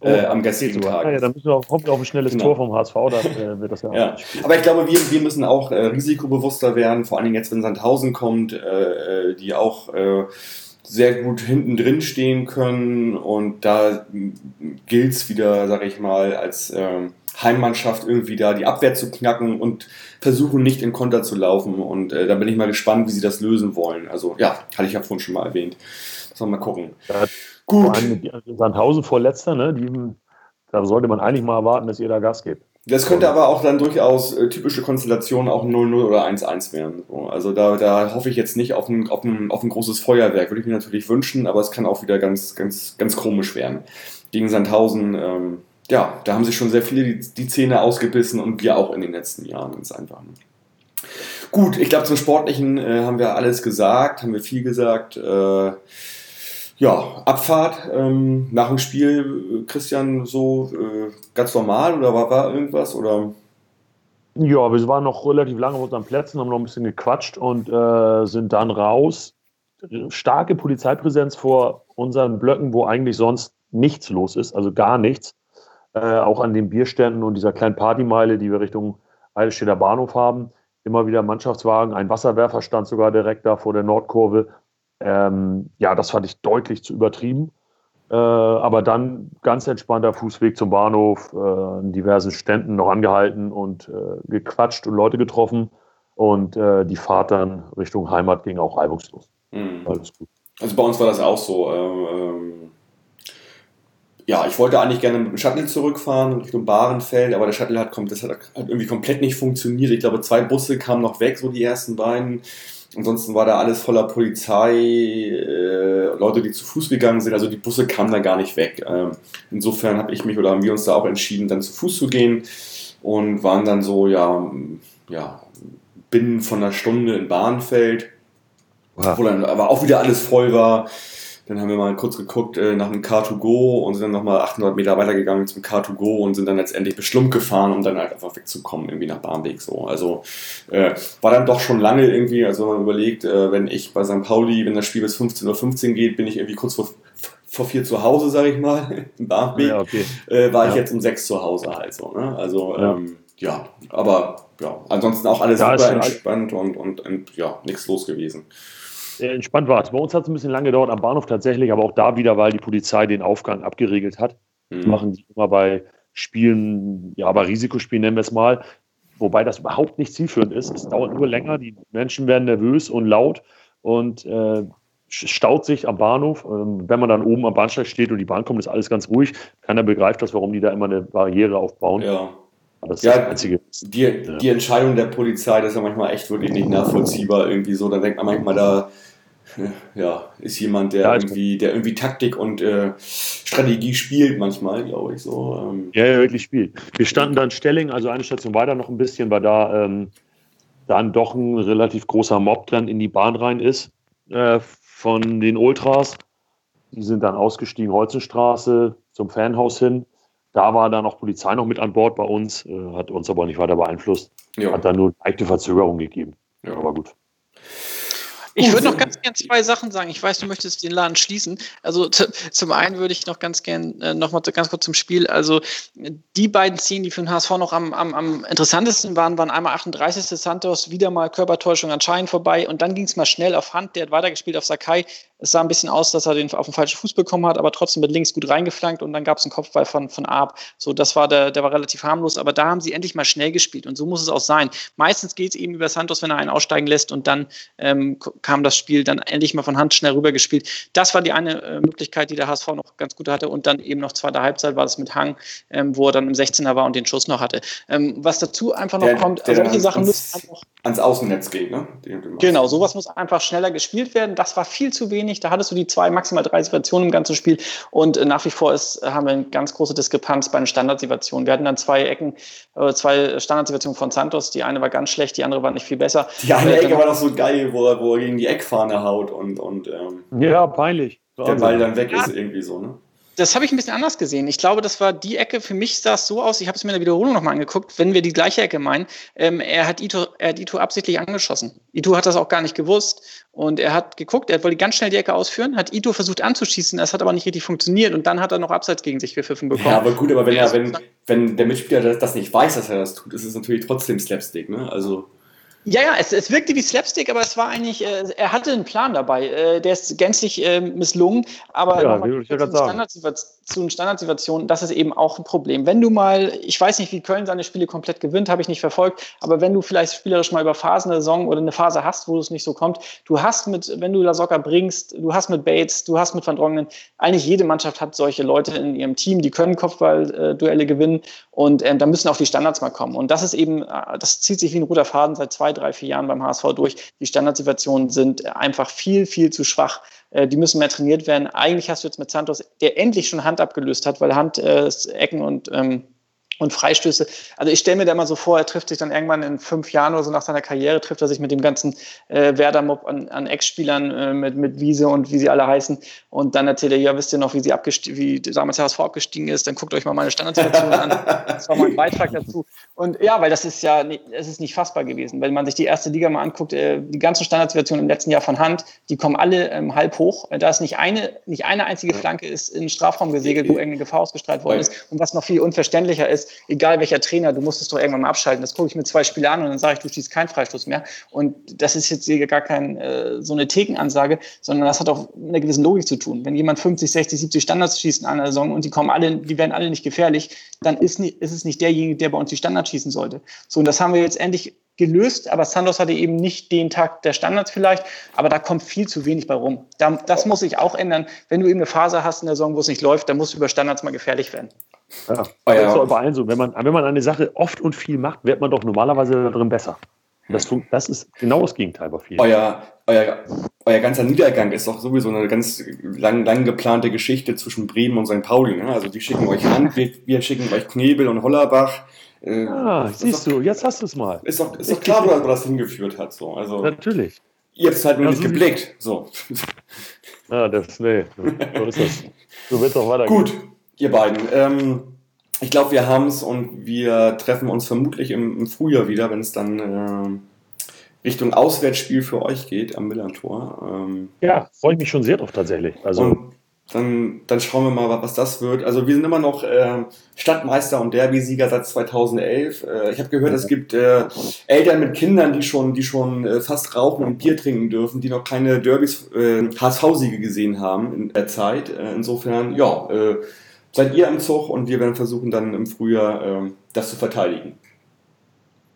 äh, am gestrigen Tag. Ja, dann müssen wir hoffen auf ein schnelles genau. Tor vom HSV, dann äh, wird das ja, ja. Aber ich glaube, wir, wir müssen auch äh, risikobewusster werden, vor allen Dingen jetzt, wenn Sandhausen kommt, äh, äh, die auch äh, sehr gut hinten drin stehen können und da gilt es wieder, sage ich mal, als ähm, Heimmannschaft irgendwie da die Abwehr zu knacken und versuchen nicht in Konter zu laufen und äh, da bin ich mal gespannt, wie sie das lösen wollen. Also ja, hatte ich ja vorhin schon mal erwähnt. Sollen wir mal gucken. Ja, Gut. Vor allem mit Sandhausen vor letzter, ne? Die, da sollte man eigentlich mal erwarten, dass ihr da Gas gebt. Das könnte aber auch dann durchaus äh, typische Konstellationen auch 0-0 oder 1-1 werden. So, also da, da hoffe ich jetzt nicht auf ein, auf, ein, auf ein großes Feuerwerk, würde ich mir natürlich wünschen, aber es kann auch wieder ganz, ganz, ganz komisch werden. Gegen Sandhausen, ähm, ja, da haben sich schon sehr viele die, die Zähne ausgebissen und wir auch in den letzten Jahren ganz einfach. Gut, ich glaube, zum Sportlichen äh, haben wir alles gesagt, haben wir viel gesagt. Äh, ja, Abfahrt ähm, nach dem Spiel, Christian, so äh, ganz normal oder war, war irgendwas? Oder? Ja, wir waren noch relativ lange auf unseren Plätzen, haben noch ein bisschen gequatscht und äh, sind dann raus. Starke Polizeipräsenz vor unseren Blöcken, wo eigentlich sonst nichts los ist, also gar nichts. Äh, auch an den Bierständen und dieser kleinen Partymeile, die wir Richtung Eidelstädter Bahnhof haben. Immer wieder Mannschaftswagen, ein Wasserwerfer stand sogar direkt da vor der Nordkurve. Ähm, ja, das fand ich deutlich zu übertrieben. Äh, aber dann ganz entspannter Fußweg zum Bahnhof, äh, in diversen Ständen noch angehalten und äh, gequatscht und Leute getroffen. Und äh, die Fahrt dann Richtung Heimat ging auch reibungslos. Mhm. Alles gut. Also bei uns war das auch so. Ähm, ähm, ja, ich wollte eigentlich gerne mit dem Shuttle zurückfahren Richtung Bahrenfeld, aber der Shuttle hat, das hat, hat irgendwie komplett nicht funktioniert. Ich glaube, zwei Busse kamen noch weg, so die ersten beiden. Ansonsten war da alles voller Polizei, äh, Leute, die zu Fuß gegangen sind. Also die Busse kamen da gar nicht weg. Ähm, insofern habe ich mich oder haben wir uns da auch entschieden, dann zu Fuß zu gehen und waren dann so, ja, ja binnen von einer Stunde in Bahnfeld, wow. wo dann aber auch wieder alles voll war. Dann haben wir mal kurz geguckt äh, nach einem Car2Go und sind dann nochmal 800 Meter weitergegangen zum Car2Go und sind dann letztendlich beschlummt gefahren, um dann halt einfach wegzukommen, irgendwie nach Bahnweg so. Also äh, war dann doch schon lange irgendwie, also wenn man überlegt, äh, wenn ich bei St. Pauli, wenn das Spiel bis 15.15 Uhr geht, bin ich irgendwie kurz vor vor vier zu Hause, sage ich mal, im Barmbek, Ja, okay. äh, war ich Ja. jetzt um sechs zu Hause halt so. Ne? Also Ja. ähm, ja, aber ja, ansonsten auch alles Ja, super entspannt und, und, und ja, nichts los gewesen. Sehr entspannt war es. Bei uns hat es ein bisschen lange gedauert am Bahnhof tatsächlich, aber auch da wieder, weil die Polizei den Aufgang abgeregelt hat. Das Mhm. machen die immer bei Spielen, ja, bei Risikospielen nennen wir es mal, wobei das überhaupt nicht zielführend ist. Es dauert nur länger, die Menschen werden nervös und laut und äh, staut sich am Bahnhof. Ähm, wenn man dann oben am Bahnsteig steht und die Bahn kommt, ist alles ganz ruhig. Keiner begreift das, warum die da immer eine Barriere aufbauen. Ja. Das ist Ja, das Einzige. Die, die Entscheidung der Polizei, das ist ja manchmal echt wirklich nicht nachvollziehbar irgendwie so. Da denkt man manchmal, da äh, ja, ist jemand, der Ja, ich- irgendwie, der irgendwie Taktik und äh, Strategie spielt manchmal, glaube ich so. Ähm, Ja, ja, wirklich spielt. Wir standen dann Stelling, also eine Station weiter noch ein bisschen, weil da ähm, dann doch ein relativ großer Mob dann in die Bahn rein ist äh, von den Ultras. Die sind dann ausgestiegen, Holzenstraße zum Fanhaus hin. Da war dann auch Polizei noch mit an Bord bei uns, äh, hat uns aber nicht weiter beeinflusst. ja. Hat dann nur eine leichte Verzögerung gegeben. Ja. Aber gut. Ich würde Gut. noch ganz gern zwei Sachen sagen. Ich weiß, du möchtest den Laden schließen. Also zum einen würde ich noch ganz gern äh, noch mal ganz kurz zum Spiel. Also die beiden Szenen, die für den HSV noch am, am, am interessantesten waren, waren einmal 38. Santos, wieder mal Körpertäuschung an Schein vorbei und dann ging es mal schnell auf Hand. Der hat weitergespielt auf Sakai. Es sah ein bisschen aus, dass er den auf den falschen Fuß bekommen hat, aber trotzdem mit links gut reingeflankt und dann gab es einen Kopfball von, von Arp. So, das war der, der war relativ harmlos, aber da haben sie endlich mal schnell gespielt und so muss es auch sein. Meistens geht es eben über Santos, wenn er einen aussteigen lässt und dann ähm, kam das Spiel dann endlich mal von Hand schnell rübergespielt. Das war die eine äh, Möglichkeit, die der HSV noch ganz gut hatte und dann eben noch zweite Halbzeit war das mit Hang, ähm, wo er dann im 16er war und den Schuss noch hatte. Ähm, was dazu einfach noch Der- kommt, der solche dann Sachen müssen einfach ans Außennetz geht, ne? Genau, sowas muss einfach schneller gespielt werden. Das war viel zu wenig. Da hattest du die zwei, maximal drei Situationen im ganzen Spiel. Und äh, nach wie vor ist, haben wir eine ganz große Diskrepanz bei den Standardsituationen. Wir hatten dann zwei Ecken, äh, zwei Standardsituationen von Santos. Die eine war ganz schlecht, die andere war nicht viel besser. Die eine Äh, Ecke war doch so geil, wo er, wo er gegen die Eckfahne haut und, und ähm, Ja, peinlich. der Ball dann weg Ja. ist irgendwie so, ne? Das habe ich ein bisschen anders gesehen. Ich glaube, das war die Ecke, für mich sah es so aus, ich habe es mir in der Wiederholung nochmal angeguckt, wenn wir die gleiche Ecke meinen, ähm, er, hat Ito, er hat Ito absichtlich angeschossen. Ito hat das auch gar nicht gewusst und er hat geguckt, er wollte ganz schnell die Ecke ausführen, hat Ito versucht anzuschießen, das hat aber nicht richtig funktioniert und dann hat er noch Abseits gegen sich gepfiffen bekommen. Ja, aber gut, aber wenn, Ja, er, wenn, wenn der Mitspieler das, das nicht weiß, dass er das tut, ist es natürlich trotzdem Slapstick, ne? Also, Ja, ja, es, es wirkte wie Slapstick, aber es war eigentlich, äh, er hatte einen Plan dabei. Äh, der ist gänzlich äh, misslungen, aber Ja, ich ja kurz grad zu, sagen. Zu den Standardsituationen, das ist eben auch ein Problem. Wenn du mal, ich weiß nicht, wie Köln seine Spiele komplett gewinnt, habe ich nicht verfolgt, aber wenn du vielleicht spielerisch mal über Phasen der Saison oder eine Phase hast, wo es nicht so kommt, du hast mit, wenn du Lasocca bringst, du hast mit Bates, du hast mit Van Drongenen, eigentlich jede Mannschaft hat solche Leute in ihrem Team, die können Kopfballduelle gewinnen und ähm, da müssen auch die Standards mal kommen. Und das ist eben, äh, das zieht sich wie ein roter Faden seit zwei, drei, vier Jahren beim HSV durch. Die Standardsituationen sind einfach viel, viel zu schwach. Äh, die müssen mehr trainiert werden. Eigentlich hast du jetzt mit Santos, der endlich schon Hand abgelöst hat, weil Hand äh, Ecken und ähm, und Freistöße. Also ich stelle mir da mal so vor, er trifft sich dann irgendwann in fünf Jahren oder so nach seiner Karriere, trifft er sich mit dem ganzen äh, Werder-Mob an, an Ex-Spielern, äh, mit, mit Wiese und wie sie alle heißen. Und dann erzählt er, ja, wisst ihr noch, wie sie abgestiegen, wie damals HSV abgestiegen ist, dann guckt euch mal meine Standardsituation an. Das war mal ein Beitrag dazu. Und ja, weil das ist ja, nicht- es ist nicht fassbar gewesen. Wenn man sich die erste Liga mal anguckt, äh, die ganzen Standardsituationen im letzten Jahr von Hand, die kommen alle ähm, halb hoch. Äh, Da ist nicht eine, nicht eine einzige Flanke ist in den Strafraum gesegelt, wo irgendeine Gefahr ausgestrahlt worden ist. Und was noch viel unverständlicher ist, egal welcher Trainer, du musst es doch irgendwann mal abschalten. Das gucke ich mir zwei Spiele an und dann sage ich, du schießt keinen Freistoß mehr. Und das ist jetzt hier gar kein äh, so eine Thekenansage, sondern das hat auch mit einer gewissen Logik zu tun. Wenn jemand 50, 60, 70 Standards schießt in einer Saison und die kommen alle, die werden alle nicht gefährlich, dann ist, nicht, ist es nicht derjenige, der bei uns die Standards schießen sollte. So, und das haben wir jetzt endlich gelöst, aber Santos hatte eben nicht den Tag der Standards vielleicht, aber da kommt viel zu wenig bei rum. Da, das muss sich auch ändern. Wenn du eben eine Phase hast in der Saison, wo es nicht läuft, dann musst du über Standards mal gefährlich werden. Ja, Oh ja. das ist doch bei allen so. Wenn man, wenn man eine Sache oft und viel macht, wird man doch normalerweise darin besser. Das, das ist genau das Gegenteil bei vielen. euer, euer, euer ganzer Niedergang ist doch sowieso eine ganz lang, lang geplante Geschichte zwischen Bremen und St. Pauli. Ne? Also die schicken euch Hand, wir, wir schicken euch Knebel und Hollerbach. Äh, Ah, siehst doch, du, jetzt hast du es mal. Ist doch, ist doch klar, wo das- hingeführt hat. So. Also, Natürlich. ihr habt es halt nur Ja, nicht so geblickt. So. Ah, das, nee, so ist das. So wird es auch weitergehen. Gut, ihr beiden. Ähm, ich glaube, wir haben es und wir treffen uns vermutlich im, im Frühjahr wieder, wenn es dann ähm, Richtung Auswärtsspiel für euch geht am Millantor. Ähm, Ja, freue ich mich schon sehr drauf tatsächlich. Also, dann, dann schauen wir mal, was das wird. Also wir sind immer noch äh, Stadtmeister und Derby-Sieger seit 2011. Äh, ich habe gehört, es gibt äh, Eltern mit Kindern, die schon, die schon äh, fast rauchen und Bier trinken dürfen, die noch keine Derbys äh, HSV-Siege gesehen haben in der Zeit. Äh, insofern, ja, äh, seid ihr im Zug und wir werden versuchen dann im Frühjahr äh, das zu verteidigen.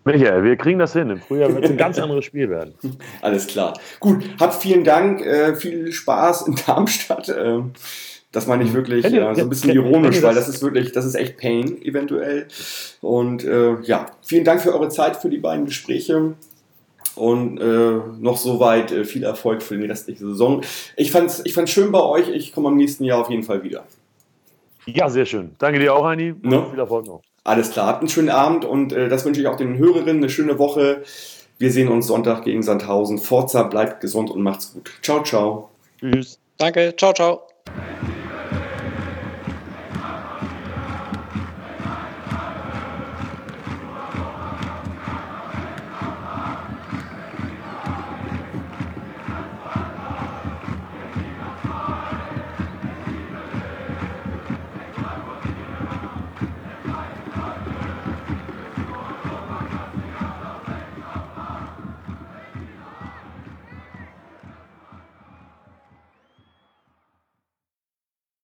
Michael, wir kriegen das hin. Im Frühjahr wird es ein ganz anderes Spiel werden. Alles klar. Gut, habt vielen Dank, äh, viel Spaß in Darmstadt. Äh, das meine ich wirklich äh, so ein bisschen ironisch, weil das? das ist wirklich, das ist echt Pain eventuell. Und äh, ja, vielen Dank für eure Zeit, für die beiden Gespräche. Und äh, noch soweit äh, viel Erfolg für die restliche Saison. Ich fand's, ich fand's schön bei euch. Ich komme am nächsten Jahr auf jeden Fall wieder. Ja, sehr schön. Danke dir auch, Heini. Und Ne? Viel Erfolg noch. Alles klar, habt einen schönen Abend und äh, das wünsche ich auch den Hörerinnen. Eine schöne Woche. Wir sehen uns Sonntag gegen Sandhausen. Forza, bleibt gesund und macht's gut. Ciao, ciao. Tschüss. Danke, ciao, ciao.